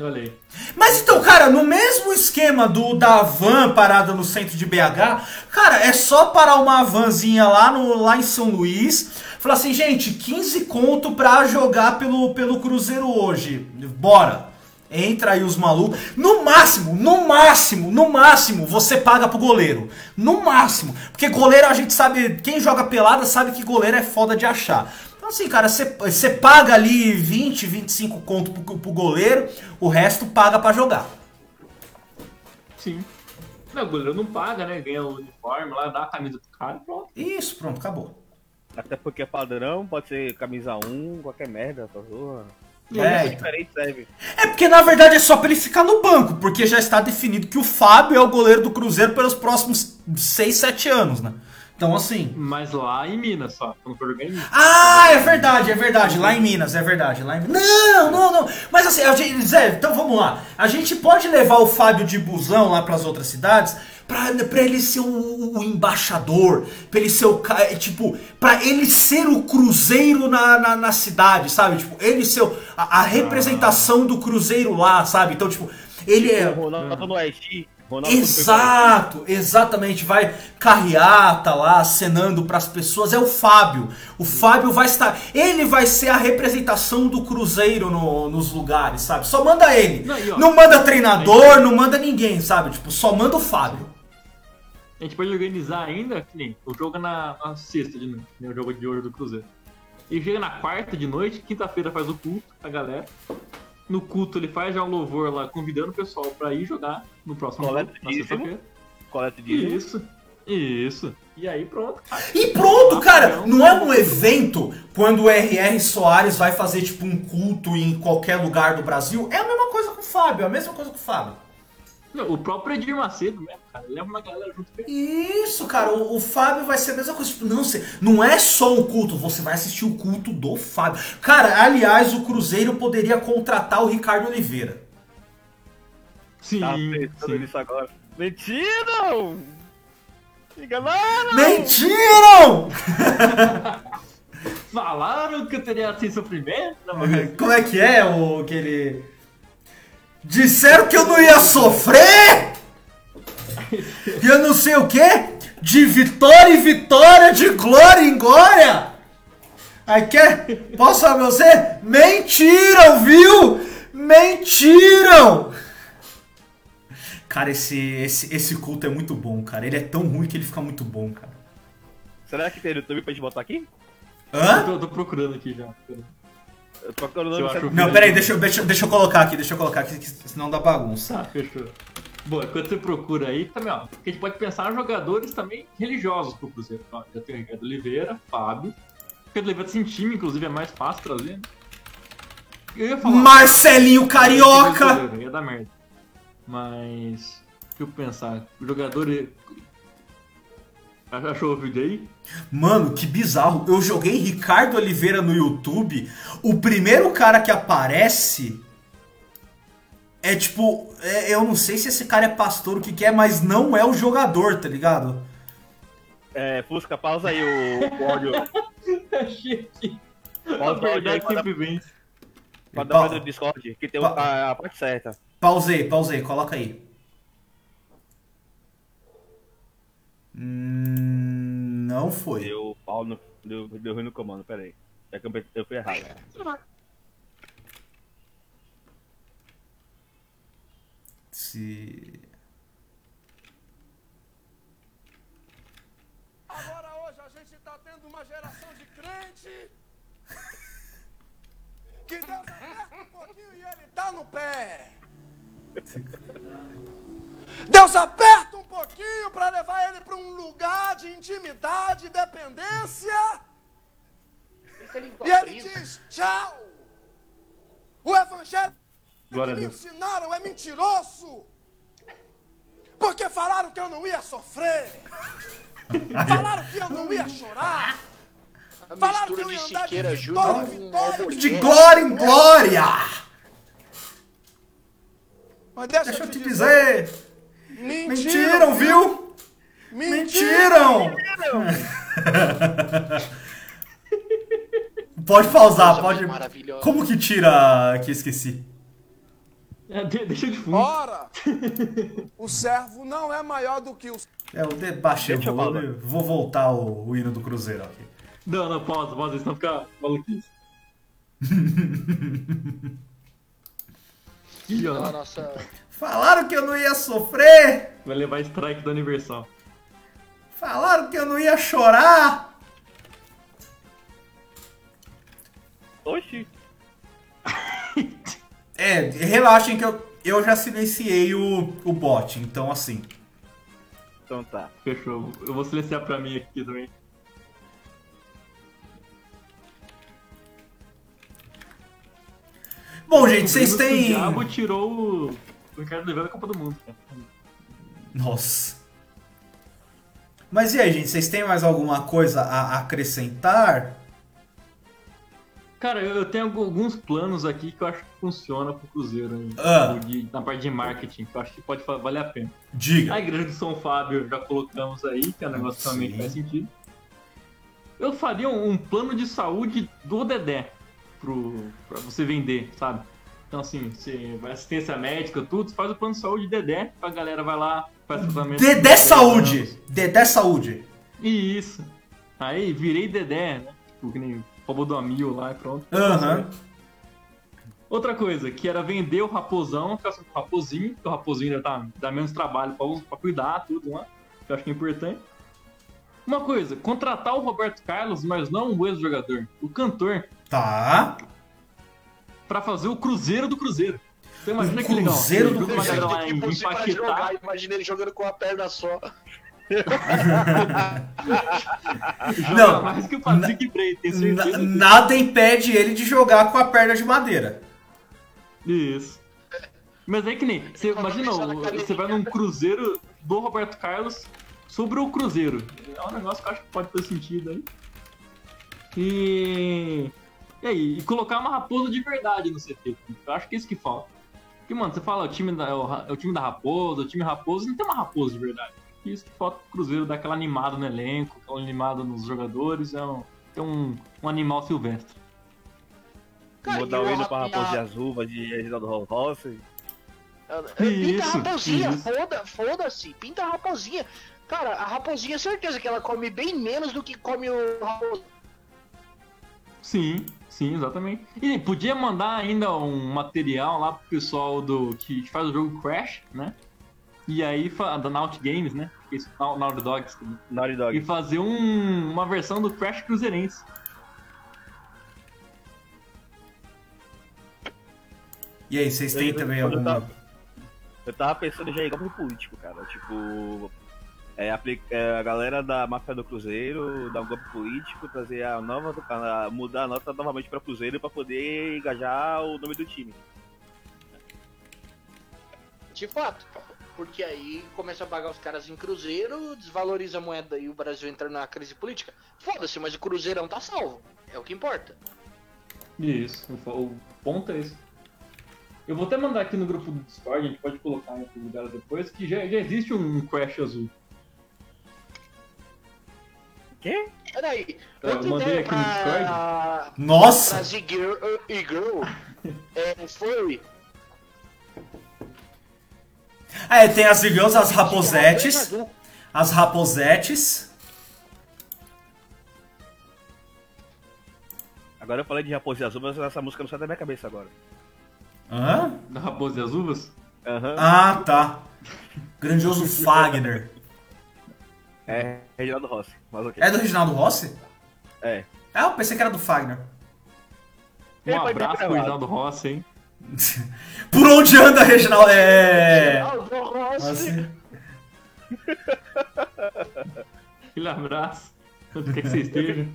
Olha aí. Mas então, cara, no mesmo esquema do da van parada no centro de BH, cara, é só parar uma vanzinha lá, no, lá em São Luís, falar assim, gente, 15 conto pra jogar pelo, pelo Cruzeiro hoje. Bora. Entra aí os malucos. No máximo, no máximo, no máximo, você paga pro goleiro. No máximo. Porque goleiro a gente sabe, quem joga pelada sabe que goleiro é foda de achar. Então assim, cara, você paga ali 20, 25 conto pro, pro goleiro, o resto paga pra jogar. Sim. Não, o goleiro não paga, né? Ganha o uniforme lá, dá a camisa pro cara e pronto. Isso, pronto, acabou. Até porque é padrão, pode ser camisa 1, qualquer merda, tá zoa. É, É, então. diferente serve. É porque na verdade é só pra ele ficar no banco, porque já está definido que o Fábio é o goleiro do Cruzeiro pelos próximos 6, 7 anos, né? Então assim. Mas lá em Minas só, quando for jogar em Minas. Ah, é verdade, é verdade. Lá em Minas, é verdade. Lá em... Não, não, não. Mas assim, a gente, Zé, então vamos lá. A gente pode levar o Fábio de busão lá pras outras cidades pra, pra ele ser o, embaixador, pra ele ser o cara, tipo, pra ele ser o cruzeiro na, na, na cidade, sabe? Tipo, ele ser o- a, a representação do cruzeiro lá, sabe? Então, tipo, ele é. Ronaldo no Oeste. Ronaldo Exato, exatamente. Vai carreata lá, acenando pras pessoas. É o Fábio. O Fábio vai estar. Ele vai ser a representação do Cruzeiro no- nos lugares, sabe? Só manda ele. Não, ó, não manda treinador, não manda ninguém, sabe? Tipo, só manda o Fábio. A gente pode organizar ainda, que nem o jogo é na, na sexta de noite, né, o jogo de hoje do Cruzeiro. E chega na quarta de noite, quinta-feira faz o culto, a galera. No culto ele faz já um louvor lá, convidando o pessoal pra ir jogar no próximo jogo, Coleta na dízimo. sexta-feira. Coleta de Isso, isso. E aí pronto, cara. E pronto, cara! Não é um evento quando o R.R. Soares vai fazer, tipo, um culto em qualquer lugar do Brasil. É a mesma coisa com o Fábio, é a mesma coisa com o Fábio. Não, o próprio Edir Macedo mesmo, cara, leva uma galera junto com ele. Isso, cara, o, o Fábio vai ser a mesma coisa. Tipo, não, você, não é só um culto, você vai assistir o culto do Fábio. Cara, aliás, o Cruzeiro poderia contratar o Ricardo Oliveira. Sim, Tá pensando nisso agora. Mentira! Enganaram! Mentiram! Falaram que eu teria assim sofrimento? Não, mas- Como é que é o que ele. Disseram que eu não ia sofrer! E eu não sei o quê? De vitória em vitória, de glória em glória! Aí quer? Posso falar pra você? Mentiram, viu? Mentiram! Cara, esse, esse, esse culto é muito bom, cara. Ele é tão ruim que ele fica muito bom, cara. Será que tem YouTube pra gente botar aqui? Hã? Eu tô, tô procurando aqui já. Eu tô acho- Não, peraí, deixa, eu- deixa, eu- deixa eu colocar aqui, deixa eu colocar aqui, que senão dá bagunça. Tá, fechou. Bom, enquanto você procura aí, também, ó, a gente pode pensar em jogadores também religiosos pro Cruzeiro. Ó, já tem o Ricardo Oliveira, Fábio. O Ricardo Oliveira sem time, inclusive, é mais fácil trazer. né? Eu ia falar. Marcelinho Carioca! Ia dar merda. Mas. Deixa eu pensar. O jogador. Achou o vídeo aí? Mano, que bizarro. Eu joguei Ricardo Oliveira no YouTube. O primeiro cara que aparece é tipo. é- eu não sei se esse cara é pastor, o que, que é, mas não é o jogador, tá ligado? É, Fusca, pausa aí o, o áudio. Achei aqui. Pausa o áudio aí verdade pra dar, mais no Discord, que tem a, a parte certa. Pausei, pausei, coloca aí. Hum, não foi. Deu pau no. Deu, deu ruim no comando, peraí. É que eu, eu fui errado. Se. Agora hoje a gente tá tendo uma geração de crente que Deus aperta um pouquinho e ele dá no pé. Deus aperta um pouquinho para levar ele para um lugar de intimidade e dependência. E ele diz tchau. O evangelho Glória que me ensinaram é mentiroso. Porque falaram que eu não ia sofrer. Falaram que eu não ia chorar. Falaram que eu ia andar de vitória vitória. De glória em glória! Mas deixa, Deixa eu te dizer. dizer! Mentiram, Mentiram, viu? Mentiram. Mentiram! Pode pausar, Coisa pode. Como que tira. que eu esqueci? É, de- deixa de fundo. Ora, o servo não é maior do que o. É, o debaixei o Deixa eu volume. Vou voltar o, o hino do Cruzeiro aqui. Não, não, pausa, pausa, senão fica maluquice. Ih, ó, nossa. Falaram que eu não ia sofrer! vai levar strike do aniversário. Falaram que eu não ia chorar! Oxi. É, relaxem que eu, eu já silenciei o, o bot, então assim. Então tá. Fechou. Eu vou silenciar pra mim aqui também. Bom, gente, vocês O têm. diabo tirou o Ricardo Oliveira da Copa do Mundo. cara. Nossa. Mas e aí, gente, vocês têm mais alguma coisa a acrescentar? Cara, eu tenho algu- alguns planos aqui que eu acho que funciona pro Cruzeiro hein? Ah. Tipo, de- na parte de marketing, que eu acho que pode valer a pena. Diga. A igreja do São Fábio já colocamos aí, que é um negócio que Sim. faz sentido. Eu faria um, um plano de saúde do Dedé pro, pra você vender, sabe? Então assim, você vai assistência médica, tudo, você faz o plano de saúde Dedé, a galera vai lá, faz tratamento. Dedé Saúde! Dedé Saúde! Isso. Aí, virei Dedé, né? Tipo, que nem Amil lá e pronto. Aham. Outra coisa, que era vender o raposão, ficar com o raposinho, que o raposinho ainda tá, dá menos trabalho pra, pra cuidar, tudo lá, que eu acho que é importante. Uma coisa, contratar o Roberto Carlos, mas não o ex-jogador, o cantor, Tá. Pra fazer o Cruzeiro do Cruzeiro. Então imagina O que legal. Cruzeiro Você do Cruzeiro. lá em, em Paquetá, imagina ele jogando com a perna só. Não, mais que o Patrick Bray, nada impede ele de jogar com a perna de madeira. Isso. Mas é que nem, você Coloca imagina, você vai num cruzeiro do Roberto Carlos sobre o cruzeiro. É um negócio que eu acho que pode ter sentido aí. E... E aí, e colocar uma raposa de verdade no CT. Eu acho que é isso que falta. Porque, mano, você fala o time da, é o, é o time da raposa, o time raposa, não tem uma raposa de verdade. Isso que falta pro Cruzeiro dar aquela animada no elenco, aquela animada nos jogadores, é um, é um, um animal silvestre. Cara, Mudar e o hino pra e Raposa de Azuva de Reginaldo Rossi. Pinta Isso, a raposinha, isso. foda- foda-se, pinta a raposinha. Cara, a raposinha, certeza que ela come bem menos do que come o raposo. Sim, sim, exatamente. E podia mandar ainda um material lá pro pessoal do que faz o jogo Crash, né? E aí, da Naut Games, né? Isso, Nau- Naughty Dogs. Naughty Dog. E fazer um- uma versão do Crash Cruzeirense. E aí, vocês têm Eu- também eu alguma. tava- Eu tava pensando já em golpe político, cara. Tipo. É, é, a galera da máfia do Cruzeiro dar um golpe político, trazer a nova. a- mudar a nota novamente pra Cruzeiro pra poder engajar o nome do time. De fato. Porque aí começa a pagar os caras em cruzeiro, desvaloriza a moeda e o Brasil entra na crise política. Foda-se, mas o cruzeirão tá salvo. É o que importa. Isso, o, o ponto é esse. Eu vou até mandar aqui no grupo do Discord, a gente pode colocar em outro lugar depois, que já, já existe um Crash azul. Quê? Peraí, Eu mandei aqui no pra, Nossa! pra Z-Girl e Girl é Furry. É, tem as girls, as raposetes. As raposetes. Agora eu falei de Raposa de Azul, mas essa música não sai da minha cabeça agora. Hã? Da Raposa e as Uvas. Aham. Ah, tá. Grandioso Fagner. É Reginaldo Rossi. Mas ok. É do Reginaldo Rossi? É. Ah, eu pensei que era do Fagner. Um abraço pro. Reginaldo Rossi, hein? Por onde anda, Reginaldo? É. Aldo Rossi. Aquele abraço. Onde quer que você esteja.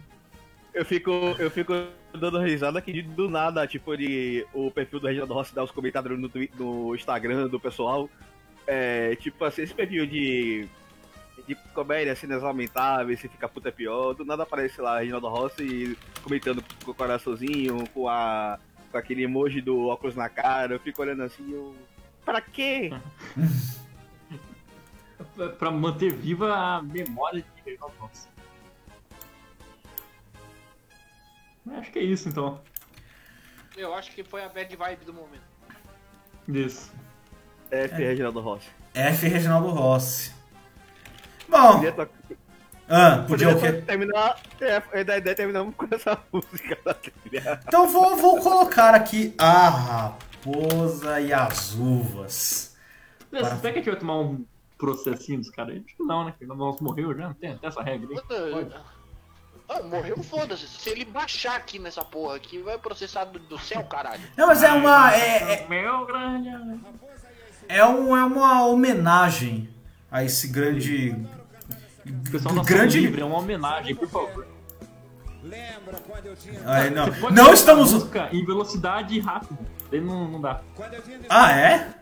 Eu fico, eu fico dando risada que do nada, tipo, ele, o perfil do Reginaldo Rossi dá os comentários no, Twi- no Instagram do pessoal. É, tipo assim, esse perfil de, de comédia, cenas lamentáveis, se fica puta é pior, do nada aparece lá Reginaldo Rossi comentando com o coraçãozinho, com, a, com aquele emoji do óculos na cara, eu fico olhando assim, eu. Pra quê? Pra- Pra manter viva a memória de Reginaldo Rossi. Acho que é isso então. Eu acho que foi a bad vibe do momento. Isso. F, Reginaldo Rossi. F. Reginaldo Rossi. Bom, Podia to- ah, podia o podia quê? terminar. É, da ideia terminamos com essa música da trilha. Então vou, vou colocar aqui a raposa e as uvas. Será que a gente vai tomar um processinho dos caras? Acho que não, né? Porque o nosso morreu já, não tem até essa regra aí. Ah, morreu, foda-se. Se ele baixar aqui nessa porra aqui, vai processar do, do céu, caralho. Não, mas é uma. É, é, Meu grande. é um, é uma homenagem a esse grande. Pessoal, nosso grande. livre é uma homenagem, por favor. Lembra quando eu tinha. Ai, não. Pode não estamos. música em velocidade rápida. Daí não, não dá. Ah, é?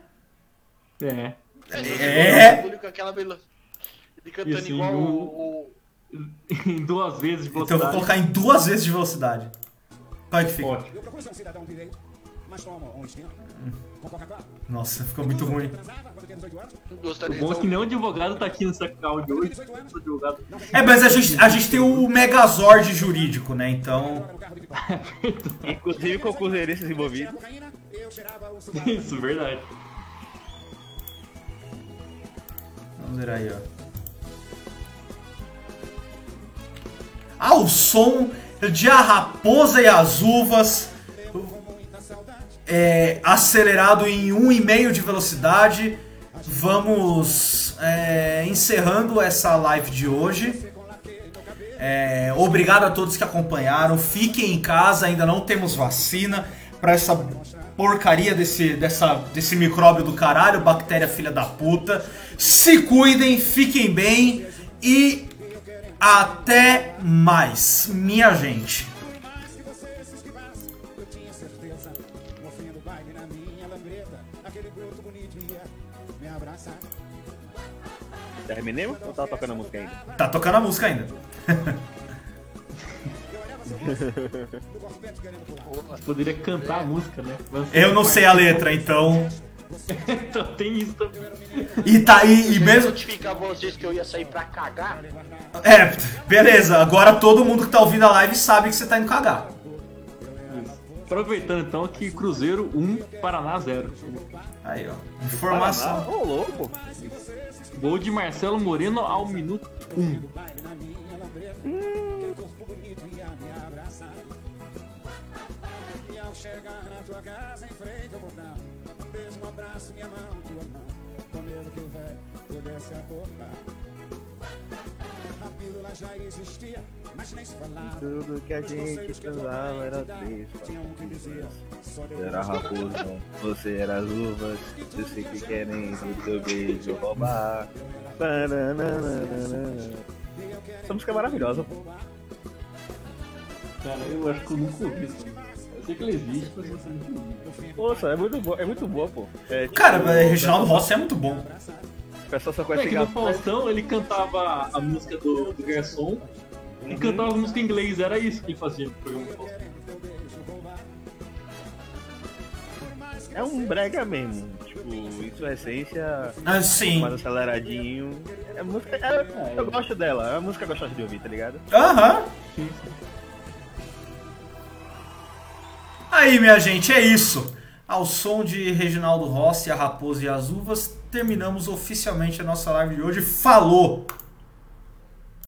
É. É. Aquela velo... Ele cantando assim, igual o- o, o- em duas vezes de Então eu velocidade. vou colocar em duas vezes de velocidade. Qual é que fica? Ótimo. Com. Nossa, ficou muito ruim. Transava quando tinha 18 anos. gostaria O bom é de que nenhum advogado tá aqui nessa áudio hoje. 18 anos. O advogado. É, mas a gente, a gente tem o Megazord jurídico, né? Então. De. Inclusive envolvidos. Cheirava o cigarro. Isso, verdade. Vamos ver aí, ó. Ah, o som de A Raposa e as Uvas. É, acelerado em 1,5 de velocidade. Vamos é, encerrando essa live de hoje. É, obrigado a todos que acompanharam. Fiquem em casa, ainda não temos vacina para essa porcaria desse, dessa, desse micróbio do caralho, bactéria filha da puta. Se cuidem, fiquem bem e até mais, minha gente. Terminemos ou tá tocando a música ainda? Tá tocando a música ainda. Poderia cantar a música, né? Eu não sei a letra, então. então tem isso também. E tá e, e mesmo. notificar vocês que eu ia sair pra cagar. É, beleza. Agora todo mundo que tá ouvindo a live sabe que você tá indo cagar. Aproveitando então que Cruzeiro 1, Paraná 0. Aí, ó. Informação. Ô, louco. Gol de Marcelo Moreno ao minuto 1. E ao chegar na tua casa, em frente ao portão, beijo um abraço, pílula já existia, mas nem se falava. Tudo que a gente transava era besta. Tinha um que dizia, só Deus Você era raposa, você era as uvas. Eu sei que querem do teu beijo roubar. Essa música é maravilhosa, pô. Cara, eu acho que eu nunca ouvi isso. Eu sei que ela existe, mas eu nunca ouvi. Poxa, é muito boa, é muito boa, pô. É, tipo, Cara, mas Reginaldo Rossi é muito bom. O pessoal só É conhece que no. Faustão ele cantava a música do, do garçom e cantava a música em inglês, era isso que ele fazia no programa do Faustão. É um brega mesmo. Tipo, em sua essência, Ah, sim. mais aceleradinho. É música. é- eu gosto dela, é uma música gostosa de ouvir, tá ligado? Aham. Aí, minha gente, é isso. Ao som de Reginaldo Rossi, a Raposa e as Uvas, terminamos oficialmente a nossa live de hoje. Falou!